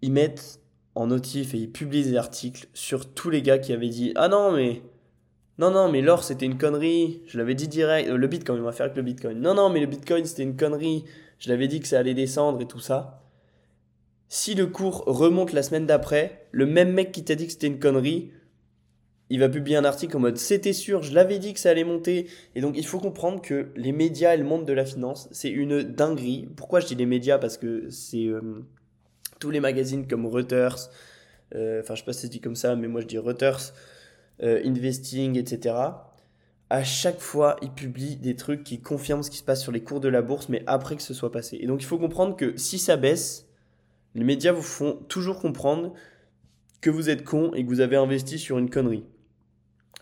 ils mettent en notif et ils publient des articles sur tous les gars qui avaient dit Ah non, mais non, non, mais l'or c'était une connerie. Je l'avais dit direct. Euh, le bitcoin, on va faire avec le bitcoin. Non, non, mais le bitcoin c'était une connerie. Je l'avais dit que ça allait descendre et tout ça. Si le cours remonte la semaine d'après, le même mec qui t'a dit que c'était une connerie, il va publier un article en mode c'était sûr, je l'avais dit que ça allait monter. Et donc il faut comprendre que les médias et le monde de la finance, c'est une dinguerie. Pourquoi je dis les médias? Parce que c'est euh, tous les magazines comme Reuters, euh, enfin je sais pas si c'est dit comme ça, mais moi je dis Reuters. Euh, investing, etc. À chaque fois, ils publient des trucs qui confirment ce qui se passe sur les cours de la bourse, mais après que ce soit passé. Et donc, il faut comprendre que si ça baisse, les médias vous font toujours comprendre que vous êtes con et que vous avez investi sur une connerie.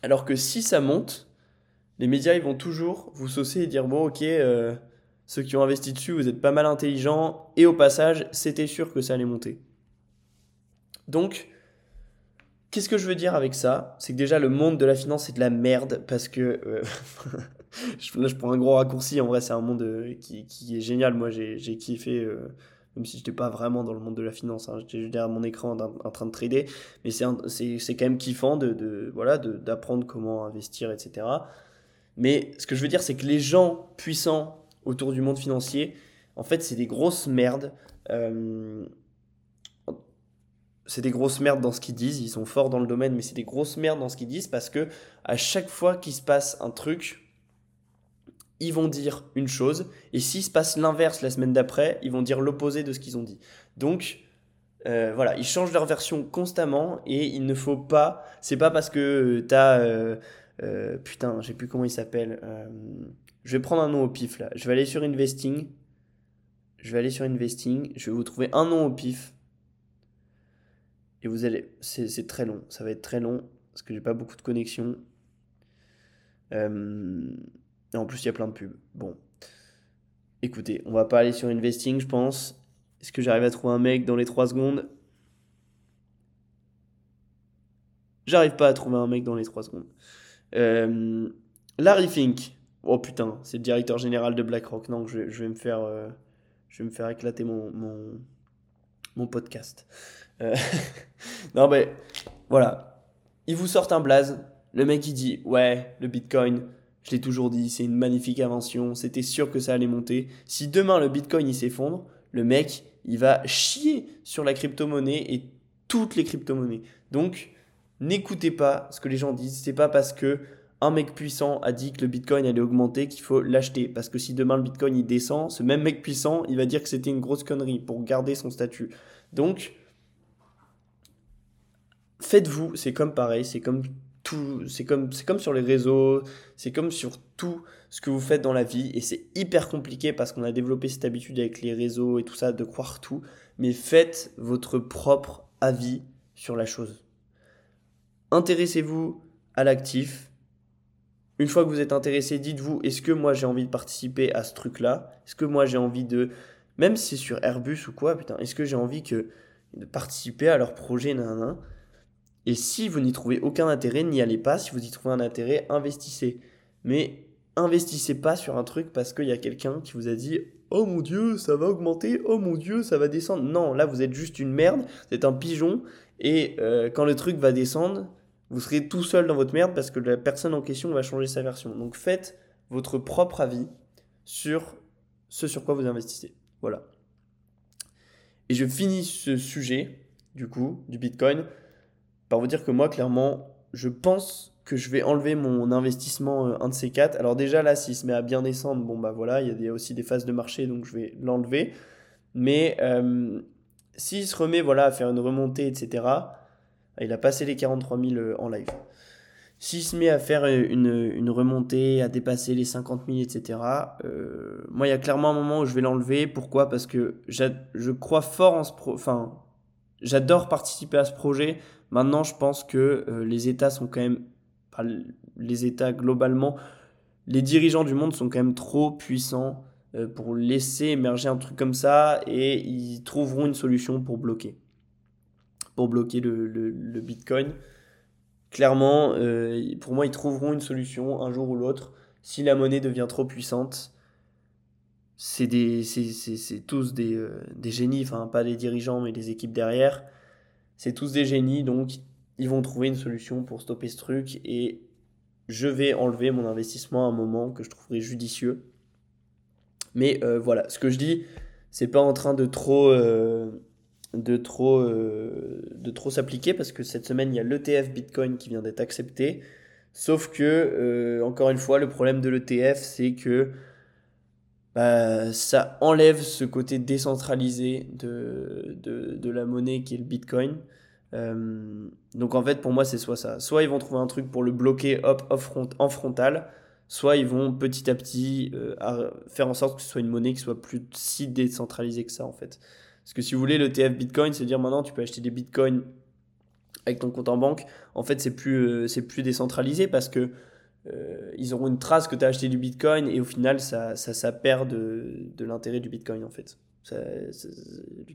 Alors que si ça monte, les médias ils vont toujours vous saucer et dire bon ok, euh, ceux qui ont investi dessus, vous êtes pas mal intelligents et au passage, c'était sûr que ça allait monter. Donc, Qu'est-ce que je veux dire avec ça? C'est que déjà le monde de la finance c'est de la merde parce que euh, là je prends un gros raccourci. En vrai c'est un monde euh, qui, qui, est génial. Moi j'ai kiffé, même si j'étais pas vraiment dans le monde de la finance. Hein, j'étais derrière mon écran en, train de trader, mais c'est quand même kiffant de, voilà d'apprendre comment investir etc. Mais ce que je veux dire c'est que les gens puissants autour du monde financier, en fait c'est des grosses merdes c'est des grosses merdes dans ce qu'ils disent, ils sont forts dans le domaine, mais c'est des grosses merdes dans ce qu'ils disent parce que à chaque fois qu'il se passe un truc, ils vont dire une chose, et s'il se passe l'inverse la semaine d'après, ils vont dire l'opposé de ce qu'ils ont dit. Donc, euh, voilà, ils changent leur version constamment, et il ne faut pas, c'est pas parce que t'as, euh, euh, putain, je sais plus comment il s'appelle, je vais prendre un nom au pif là, je vais aller sur Investing, je vais aller sur Investing, je vais vous trouver un nom au pif, et vous allez. C'est très long. Ça va être très long parce que j'ai pas beaucoup de connexion. Euh, et en plus, il y a plein de pubs. Bon. Écoutez, on va pas aller sur Investing, je pense. Est-ce que j'arrive à trouver un mec dans les 3 secondes? J'arrive pas à trouver un mec dans les 3 secondes. Euh, Larry Fink. Oh putain, c'est le directeur général de BlackRock. Non, je, vais me faire, euh, je vais me faire éclater mon, mon, podcast. Euh, non, mais voilà. Ils vous sortent un blaze. Le mec, il dit Ouais, le bitcoin, je l'ai toujours dit, c'est une magnifique invention. C'était sûr que ça allait monter. Si demain le bitcoin il s'effondre, le mec, il va chier sur la crypto-monnaie et toutes les crypto-monnaies. Donc, N'écoutez pas ce que les gens disent. C'est pas parce que un mec puissant a dit que le Bitcoin allait augmenter qu'il faut l'acheter. Parce que si demain le Bitcoin il descend, ce même mec puissant, il va dire que c'était une grosse connerie pour garder son statut. Donc, faites-vous, c'est comme pareil, c'est comme c'est comme, sur les réseaux, c'est comme sur tout ce que vous faites dans la vie. Et c'est hyper compliqué parce qu'on a développé cette habitude avec les réseaux et tout ça de croire tout. Mais faites votre propre avis sur la chose. Intéressez-vous à l'actif. Une fois que vous êtes intéressé, dites-vous, est-ce que moi j'ai envie de participer à ce truc-là? Est-ce que moi j'ai envie de... Même si c'est sur Airbus ou quoi, putain, est-ce que j'ai envie de participer à leur projet Et si vous n'y trouvez aucun intérêt, n'y allez pas. Si vous y trouvez un intérêt, investissez. Mais investissez pas sur un truc parce qu'il y a quelqu'un qui vous a dit Oh mon dieu, ça va augmenter, oh mon dieu, ça va descendre. Non, là vous êtes juste une merde, vous êtes un pigeon, et euh, quand le truc va descendre, vous serez tout seul dans votre merde parce que la personne en question va changer sa version. Donc faites votre propre avis sur ce sur quoi vous investissez. Voilà. Et je finis ce sujet, du coup, du Bitcoin, par vous dire que moi, clairement, je pense que je vais enlever mon investissement euh, un de ces quatre. Alors déjà là, s'il se met à bien descendre, bon bah voilà, il y a aussi des phases de marché, donc je vais l'enlever. Mais euh, s'il se remet voilà, à faire une remontée, etc., il a passé les 43 000 euh, en live. S'il se met à faire une, une, remontée, à dépasser les 50 000, etc., euh, moi, il y a clairement un moment où je vais l'enlever. Pourquoi? Parce que je crois fort en ce pro... Enfin, j'adore participer à ce projet. Maintenant, je pense que euh, les États sont quand même... les États, globalement, les dirigeants du monde sont quand même trop puissants euh, pour laisser émerger un truc comme ça et ils trouveront une solution pour bloquer. Pour bloquer le, le, Bitcoin. Clairement, euh, pour moi, ils trouveront une solution un jour ou l'autre. Si la monnaie devient trop puissante, c'est tous des, des, génies, enfin pas des dirigeants, mais des équipes derrière. C'est tous des génies, donc ils vont trouver une solution pour stopper ce truc et je vais enlever mon investissement à un moment que je trouverai judicieux. Mais euh, voilà, ce que je dis, c'est pas en train de trop, euh, de trop, euh, de trop s'appliquer parce que cette semaine il y a l'ETF Bitcoin qui vient d'être accepté. Sauf que, encore une fois, le problème de l'ETF, c'est que bah, ça enlève ce côté décentralisé de, de, de, la monnaie qui est le Bitcoin. donc en fait, pour moi, c'est soit ça. Soit ils vont trouver un truc pour le bloquer hop, front, en frontal, soit ils vont petit à petit euh, faire en sorte que ce soit une monnaie qui soit plus si décentralisée que ça en fait. Parce que si vous voulez, le TF Bitcoin, c'est dire maintenant tu peux acheter des bitcoins avec ton compte en banque. En fait, c'est plus, euh, c'est plus décentralisé parce que euh, ils auront une trace que tu as acheté du bitcoin et au final, ça, ça, perd de, de l'intérêt du bitcoin en fait.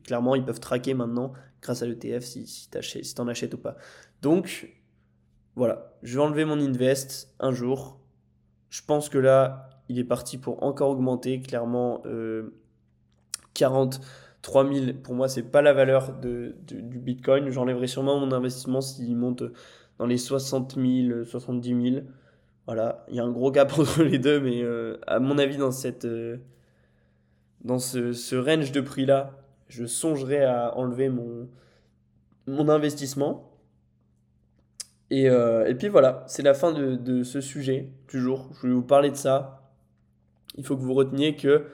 Clairement, ils peuvent traquer maintenant grâce à l'ETF si, si tu si en achètes ou pas. Donc, voilà, je vais enlever mon invest un jour je pense que là, il est parti pour encore augmenter. Clairement, euh, 43 000, pour moi, c'est pas la valeur de, du Bitcoin. J'enlèverai sûrement mon investissement s'il monte dans les 60 000, 70 000. Voilà, il y a un gros gap entre les deux, mais euh, à mon avis, dans, cette, euh, dans ce, ce range de prix-là, je songerai à enlever mon, mon investissement. Euh, et, puis voilà, c'est la fin de, ce sujet, toujours. Je voulais vous parler de ça. Il faut que vous reteniez que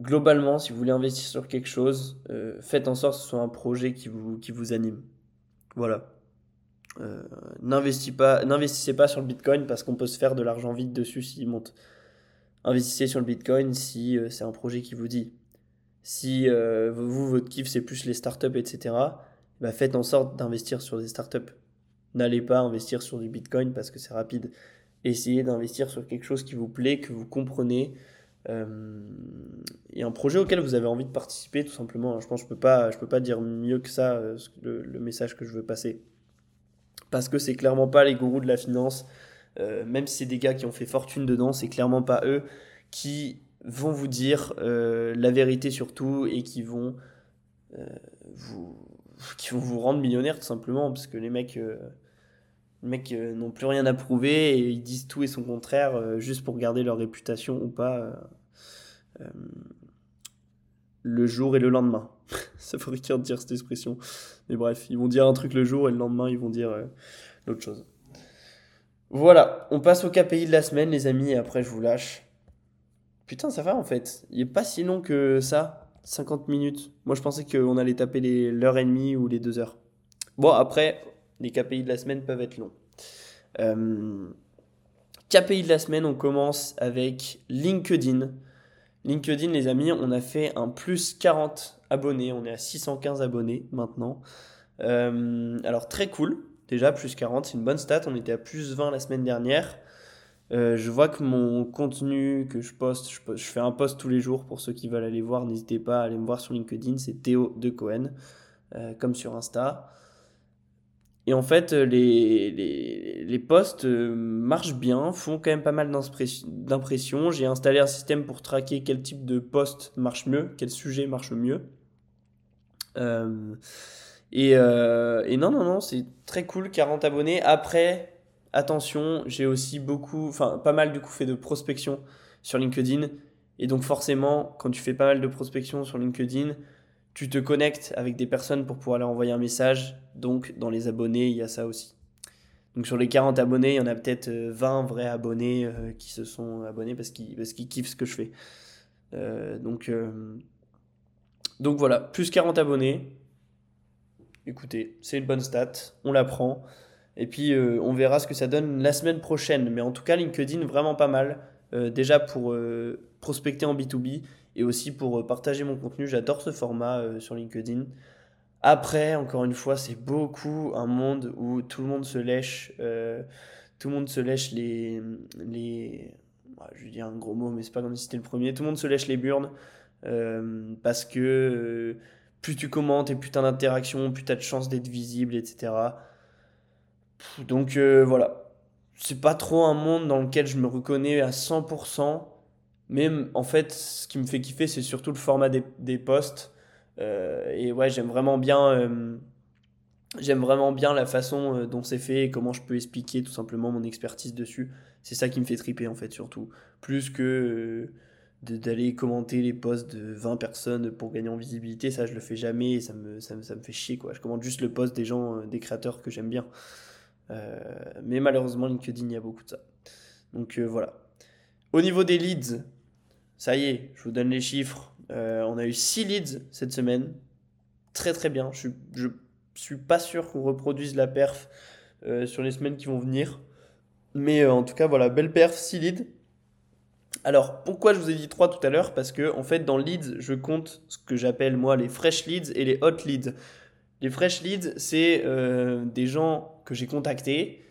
globalement, si vous voulez investir sur quelque chose, faites en sorte que ce soit un projet qui vous, qui vous anime. Voilà. Euh, n'investissez pas, sur le Bitcoin parce qu'on peut se faire de l'argent vite dessus s'il monte. Investissez sur le Bitcoin si c'est un projet qui vous dit. Si vous, votre kiff, c'est plus les startups, etc., bah, faites en sorte d'investir sur des startups. N'allez pas investir sur du Bitcoin parce que c'est rapide. Essayez d'investir sur quelque chose qui vous plaît, que vous comprenez, euh, et un projet auquel vous avez envie de participer, tout simplement. Je pense je ne peux, pas, peux pas dire mieux que ça euh, le, message que je veux passer. Parce que c'est clairement pas les gourous de la finance, euh, même si c'est des gars qui ont fait fortune dedans, c'est clairement pas eux qui vont vous dire la vérité sur tout et qui vont vous, qui vont vous rendre millionnaire tout simplement parce que les mecs, euh, les mecs euh, n'ont plus rien à prouver et ils disent tout et son contraire euh, juste pour garder leur réputation ou pas le jour et le lendemain. ça faudrait qu'ils dire cette expression. Mais bref, ils vont dire un truc le jour et le lendemain, ils vont dire euh, l'autre chose. Voilà, on passe au KPI de la semaine, les amis, et après je vous lâche. Putain, ça va en fait. Il est pas si long que ça, 50 minutes. Moi, je pensais qu'on allait taper l'heure et demie ou les deux heures. Bon, après, les KPI de la semaine peuvent être longs. Euh, KPI de la semaine, on commence avec LinkedIn. LinkedIn, les amis, on a fait un plus 40 abonnés. On est à 615 abonnés maintenant. Euh, alors, très cool. Déjà, plus 40, c'est une bonne stat. On était à plus 20 la semaine dernière. Euh, je vois que mon contenu que je poste, je, fais un post tous les jours pour ceux qui veulent aller voir. N'hésitez pas à aller me voir sur LinkedIn. C'est Théo de Cohen, euh, comme sur Insta. Et en fait, les, les, les posts marchent bien, font quand même pas mal d'impressions. J'ai installé un système pour traquer quel type de post marche mieux, quel sujet marche mieux. Euh, et, et, non, non, non, c'est très cool, 40 abonnés. Après, attention, j'ai aussi beaucoup, enfin pas mal du coup fait de prospection sur LinkedIn. Et donc forcément, quand tu fais pas mal de prospection sur LinkedIn, tu te connectes avec des personnes pour pouvoir leur envoyer un message. Donc, dans les abonnés, il y a ça aussi. Donc, sur les 40 abonnés, il y en a peut-être 20 euh, vrais abonnés euh, qui se sont abonnés parce qu'ils parce kiffent ce que je fais. Euh, donc, donc, voilà, plus 40 abonnés. Écoutez, c'est une bonne stat. On la prend. Et puis, on verra ce que ça donne la semaine prochaine. Mais en tout cas, LinkedIn, vraiment pas mal. déjà pour prospecter en B2B et aussi pour euh, partager mon contenu. J'adore ce format euh, sur LinkedIn. Après, encore une fois, c'est beaucoup un monde où tout le monde se lèche, euh, tout le monde se lèche les, les, je vais dire un gros mot, mais c'est pas comme si c'était le premier. Tout le monde se lèche les burnes parce que plus tu commentes et plus tu as d'interactions, plus tu as de chances d'être visible, etc. Donc voilà, c'est pas trop un monde dans lequel je me reconnais à 100%. Mais en fait, ce qui me fait kiffer, c'est surtout le format des, posts. Euh, et ouais, j'aime vraiment bien. Euh, j'aime vraiment bien la façon euh, dont c'est fait et comment je peux expliquer tout simplement mon expertise dessus. C'est ça qui me fait triper en fait, surtout. Plus que d'aller commenter les posts de 20 personnes pour gagner en visibilité, ça je le fais jamais ça me, ça me, ça me fait chier quoi. Je commente juste le post des gens, des créateurs que j'aime bien. mais malheureusement, LinkedIn, il y a beaucoup de ça. Donc voilà. Au niveau des leads, ça y est, je vous donne les chiffres. Euh, on a eu 6 leads cette semaine. Très très bien. Je ne suis pas sûr qu'on reproduise la perf euh, sur les semaines qui vont venir. Mais euh, en tout cas, voilà, belle perf, 6 leads. Alors, pourquoi je vous ai dit 3 tout à l'heure? Parce que, en fait, dans leads, je compte ce que j'appelle moi les fresh leads et les hot leads. Les fresh leads, c'est des gens que j'ai contactés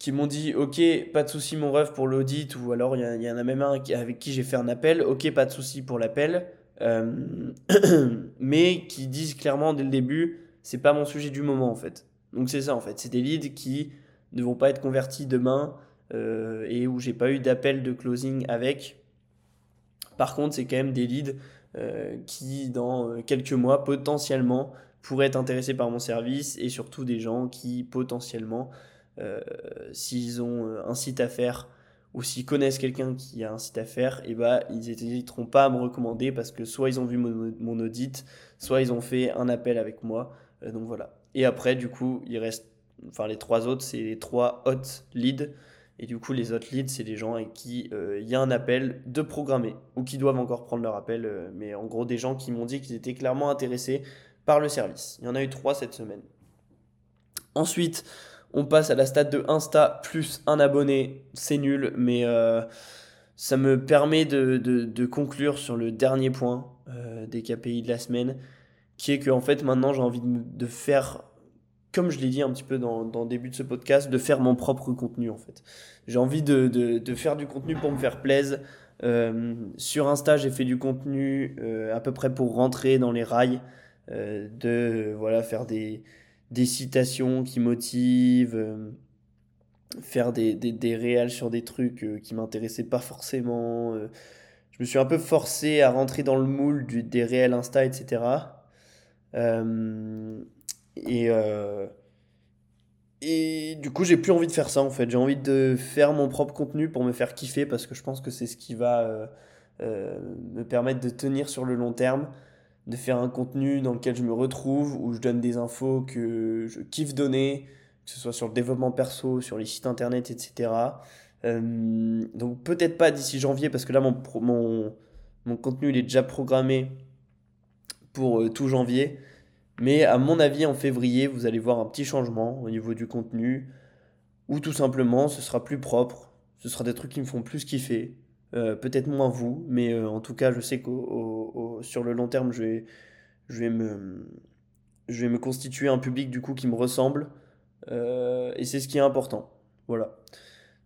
qui m'ont dit ok pas de souci mon rêve pour l'audit ou alors il y, en a même un avec qui j'ai fait un appel. Ok pas de souci pour l'appel. Euh, mais qui disent clairement dès le début c'est pas mon sujet du moment en fait donc c'est ça en fait. C'est des leads qui ne vont pas être convertis demain euh, et où j'ai pas eu d'appel de closing avec par contre c'est quand même des leads euh, qui dans quelques mois potentiellement pourraient être intéressés par mon service et surtout des gens qui potentiellement euh, s'ils ont euh, un site à faire ou s'ils connaissent quelqu'un qui a un site à faire, et eh bah, ils n'hésiteront pas à me recommander parce que soit ils ont vu mon, audit, soit ils ont fait un appel avec moi. Euh, donc voilà. Et après, du coup, il reste, enfin les trois autres, c'est les trois hot leads. Et du coup, les hot leads, c'est les gens avec qui il y a un appel de programmer ou qui doivent encore prendre leur appel. mais en gros, des gens qui m'ont dit qu'ils étaient clairement intéressés par le service. Il y en a eu trois cette semaine. Ensuite, on passe à la stade de Insta plus un abonné. C'est nul, mais euh, ça me permet de, conclure sur le dernier point euh, des KPI de la semaine, qui est que en fait maintenant j'ai envie de, faire, comme je l'ai dit un petit peu dans, le début de ce podcast, de faire mon propre contenu en fait. J'ai envie de, faire du contenu pour me faire plaisir. Euh, sur Insta, j'ai fait du contenu à peu près pour rentrer dans les rails, de voilà faire des des citations qui motivent, euh, faire des, des, des, sur des trucs euh, qui m'intéressaient pas forcément. Euh. je me suis un peu forcé à rentrer dans le moule des réels Insta, etc. et, et du coup, j'ai plus envie de faire ça en fait. J'ai envie de faire mon propre contenu pour me faire kiffer parce que je pense que c'est ce qui va me permettre de tenir sur le long terme. de faire un contenu dans lequel je me retrouve, où je donne des infos que je kiffe donner, que ce soit sur le développement perso, sur les sites internet, etc. Euh, donc peut-être pas d'ici janvier, parce que là, mon, mon, mon contenu il est déjà programmé pour euh, tout janvier. Mais à mon avis, en février, vous allez voir un petit changement au niveau du contenu, ou tout simplement, ce sera plus propre, ce sera des trucs qui me font plus kiffer. Euh, peut-être moins vous, mais en tout cas, je sais que sur le long terme, je vais, je vais me, je vais me constituer un public du coup qui me ressemble. Euh, et c'est ce qui est important. Voilà.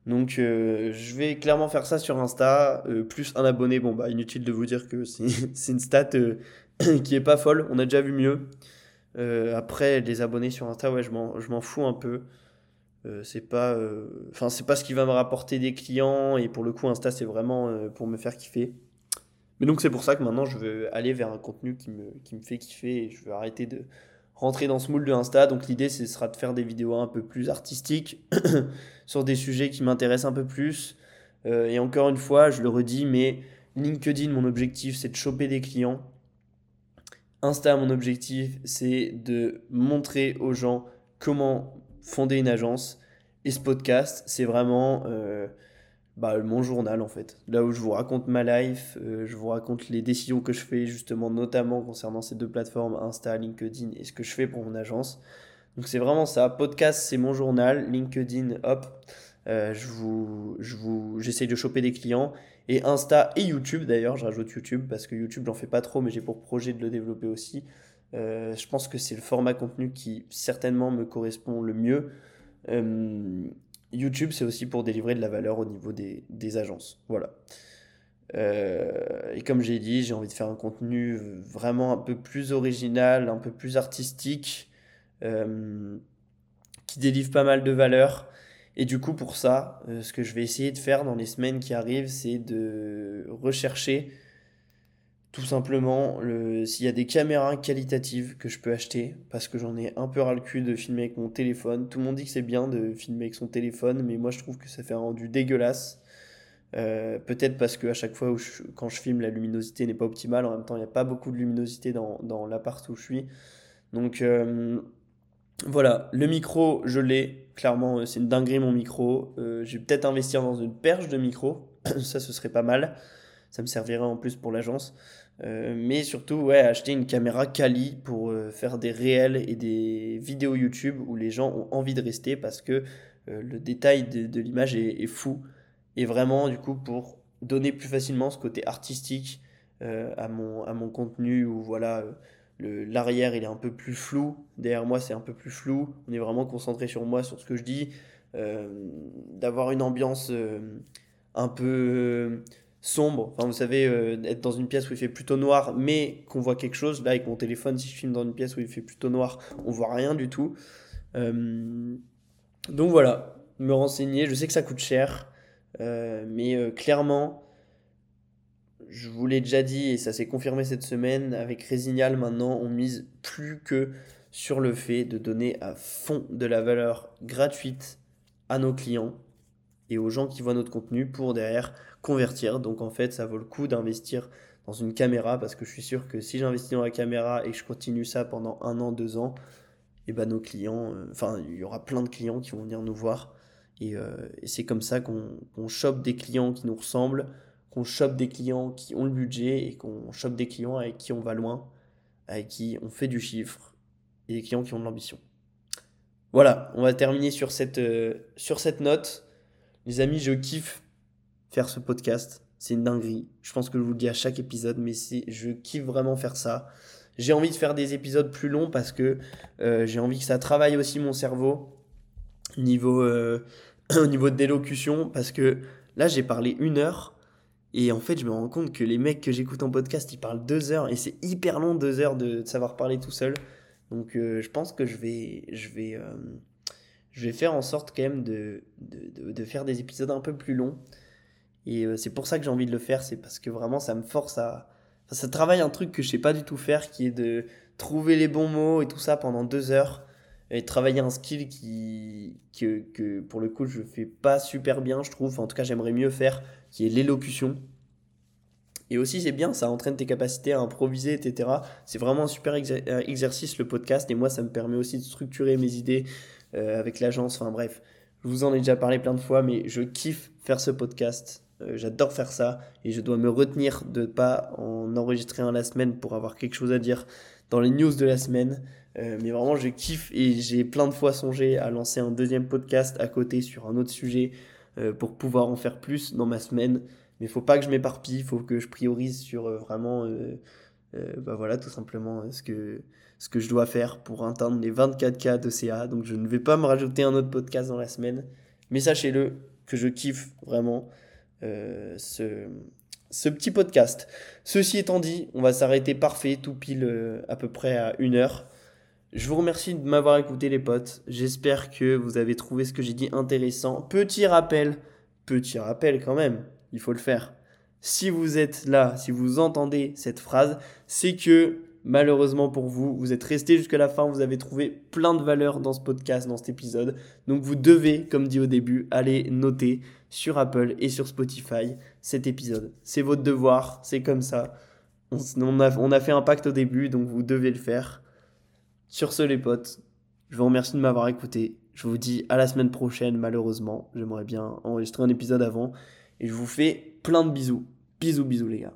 Donc euh, je vais clairement faire ça sur Insta. Euh, plus un abonné, bon bah inutile de vous dire que c'est une stat qui est pas folle. On a déjà vu mieux. Après les abonnés sur Insta, ouais, je m'en fous un peu. c'est pas, enfin c'est pas ce qui va me rapporter des clients et pour le coup Insta c'est vraiment pour me faire kiffer. Mais donc c'est pour ça que maintenant je veux aller vers un contenu qui me, qui me fait kiffer et je veux arrêter de rentrer dans ce moule de Insta. Donc l'idée ce sera de faire des vidéos un peu plus artistiques sur des sujets qui m'intéressent un peu plus. Euh, et encore une fois, je le redis, mais LinkedIn, mon objectif c'est de choper des clients. Insta, mon objectif c'est de montrer aux gens comment fonder une agence. Et ce podcast, c'est vraiment... Euh, bah, mon journal en fait. Là où je vous raconte ma life, euh, je vous raconte les décisions que je fais justement notamment concernant ces deux plateformes, Insta, LinkedIn et ce que je fais pour mon agence. Donc c'est vraiment ça. Podcast, c'est mon journal. LinkedIn, hop, euh, je vous, je vous, j'essaye de choper des clients. Et Insta et YouTube d'ailleurs, je rajoute YouTube parce que YouTube j'en fais pas trop, mais j'ai pour projet de le développer aussi. Euh, je pense que c'est le format contenu qui certainement me correspond le mieux. YouTube, c'est aussi pour délivrer de la valeur au niveau des, agences. Voilà. Euh, et comme j'ai dit, j'ai envie de faire un contenu vraiment un peu plus original, un peu plus artistique, euh, qui délivre pas mal de valeur. Et du coup, pour ça, euh, ce que je vais essayer de faire dans les semaines qui arrivent, c'est de rechercher tout simplement, s'il y a des caméras qualitatives que je peux acheter, parce que j'en ai un peu ras le cul de filmer avec mon téléphone. Tout le monde dit que c'est bien de filmer avec son téléphone, mais moi je trouve que ça fait un rendu dégueulasse. Euh, peut-être parce que à chaque fois où quand je filme, la luminosité n'est pas optimale. En même temps, il n'y a pas beaucoup de luminosité dans, dans l'appart où je suis. Donc euh, voilà, le micro, je l'ai. Clairement, euh, c'est une dinguerie mon micro. je vais peut-être investir dans une perche de micro. ça, ce serait pas mal. Ça me servirait en plus pour l'agence. Euh, mais surtout, ouais, acheter une caméra quali pour euh, faire des réels et des vidéos YouTube où les gens ont envie de rester parce que euh, le détail de, l'image est, fou. Et vraiment, du coup, pour donner plus facilement ce côté artistique à, mon, à mon contenu où voilà. L'arrière il est un peu plus flou, derrière moi c'est un peu plus flou, on est vraiment concentré sur moi, sur ce que je dis, d'avoir une ambiance un peu sombre. Enfin, vous savez, euh, être dans une pièce où il fait plutôt noir, mais qu'on voit quelque chose. Là, avec mon téléphone, si je filme dans une pièce où il fait plutôt noir, on voit rien du tout. Euh, donc voilà, me renseigner. Je sais que ça coûte cher, euh, mais clairement, je vous l'ai déjà dit et ça s'est confirmé cette semaine. Avec Résignal, maintenant, on mise plus que sur le fait de donner à fond de la valeur gratuite à nos clients et aux gens qui voient notre contenu pour derrière convertir. Donc en fait, ça vaut le coup d'investir dans une caméra parce que je suis sûr que si j'investis dans la caméra et que je continue ça pendant un an, deux ans, et eh ben nos clients, euh, enfin il y aura plein de clients qui vont venir nous voir et, euh, c'est comme ça qu'on chope des clients qui nous ressemblent, qu'on chope des clients qui ont le budget et qu'on chope des clients avec qui on va loin, avec qui on fait du chiffre et des clients qui ont de l'ambition. Voilà, on va terminer sur cette, euh, sur cette note. Les amis, je kiffe faire ce podcast. C'est une dinguerie. Je pense que je vous le dis à chaque épisode, mais je kiffe vraiment faire ça. J'ai envie de faire des épisodes plus longs parce que euh, j'ai envie que ça travaille aussi mon cerveau niveau, euh, au niveau de l'élocution. Parce que là, j'ai parlé une heure. Et en fait, je me rends compte que les mecs que j'écoute en podcast, ils parlent deux heures. Et c'est hyper long, deux heures de, savoir parler tout seul. Donc, euh, je pense que je vais, je vais, je vais faire en sorte quand même de, de, de faire des épisodes un peu plus longs. Et euh, c'est pour ça que j'ai envie de le faire, c'est parce que vraiment ça me force à... ça travaille un truc que je sais pas du tout faire, qui est de trouver les bons mots et tout ça pendant deux heures, et travailler un skill qui, que, pour le coup je fais pas super bien, je trouve, en tout cas j'aimerais mieux faire, qui est l'élocution. Et aussi, c'est bien, ça entraîne tes capacités à improviser, etc. C'est vraiment un super exercice, le podcast. Et moi, ça me permet aussi de structurer mes idées euh, avec l'agence. Enfin bref, je vous en ai déjà parlé plein de fois, mais je kiffe faire ce podcast. Euh, j'adore faire ça. Et je dois me retenir de ne pas en enregistrer un la semaine pour avoir quelque chose à dire dans les news de la semaine. Euh, mais vraiment, je kiffe et j'ai plein de fois songé à lancer un deuxième podcast à côté sur un autre sujet pour pouvoir en faire plus dans ma semaine. Mais faut pas que je m'éparpille, il faut que je priorise sur euh, vraiment, euh, euh, bah voilà, tout simplement ce que, ce que je dois faire pour atteindre les 24K de CA. Donc je ne vais pas me rajouter un autre podcast dans la semaine. Mais sachez-le que je kiffe vraiment ce, ce petit podcast. Ceci étant dit, on va s'arrêter parfait, tout pile à peu près à une heure. Je vous remercie de m'avoir écouté les potes. J'espère que vous avez trouvé ce que j'ai dit intéressant. Petit rappel, petit rappel quand même il faut le faire. Si vous êtes là, si vous entendez cette phrase, c'est que malheureusement pour vous, vous êtes resté jusqu'à la fin, vous avez trouvé plein de valeur dans ce podcast, dans cet épisode. Donc vous devez, comme dit au début, aller noter sur Apple et sur Spotify cet épisode. C'est votre devoir, c'est comme ça. On, on a fait un pacte au début, donc vous devez le faire. Sur ce les potes, je vous remercie de m'avoir écouté. Je vous dis à la semaine prochaine, malheureusement. J'aimerais bien enregistrer un épisode avant. Et je vous fais plein de bisous. Bisous, bisous les gars.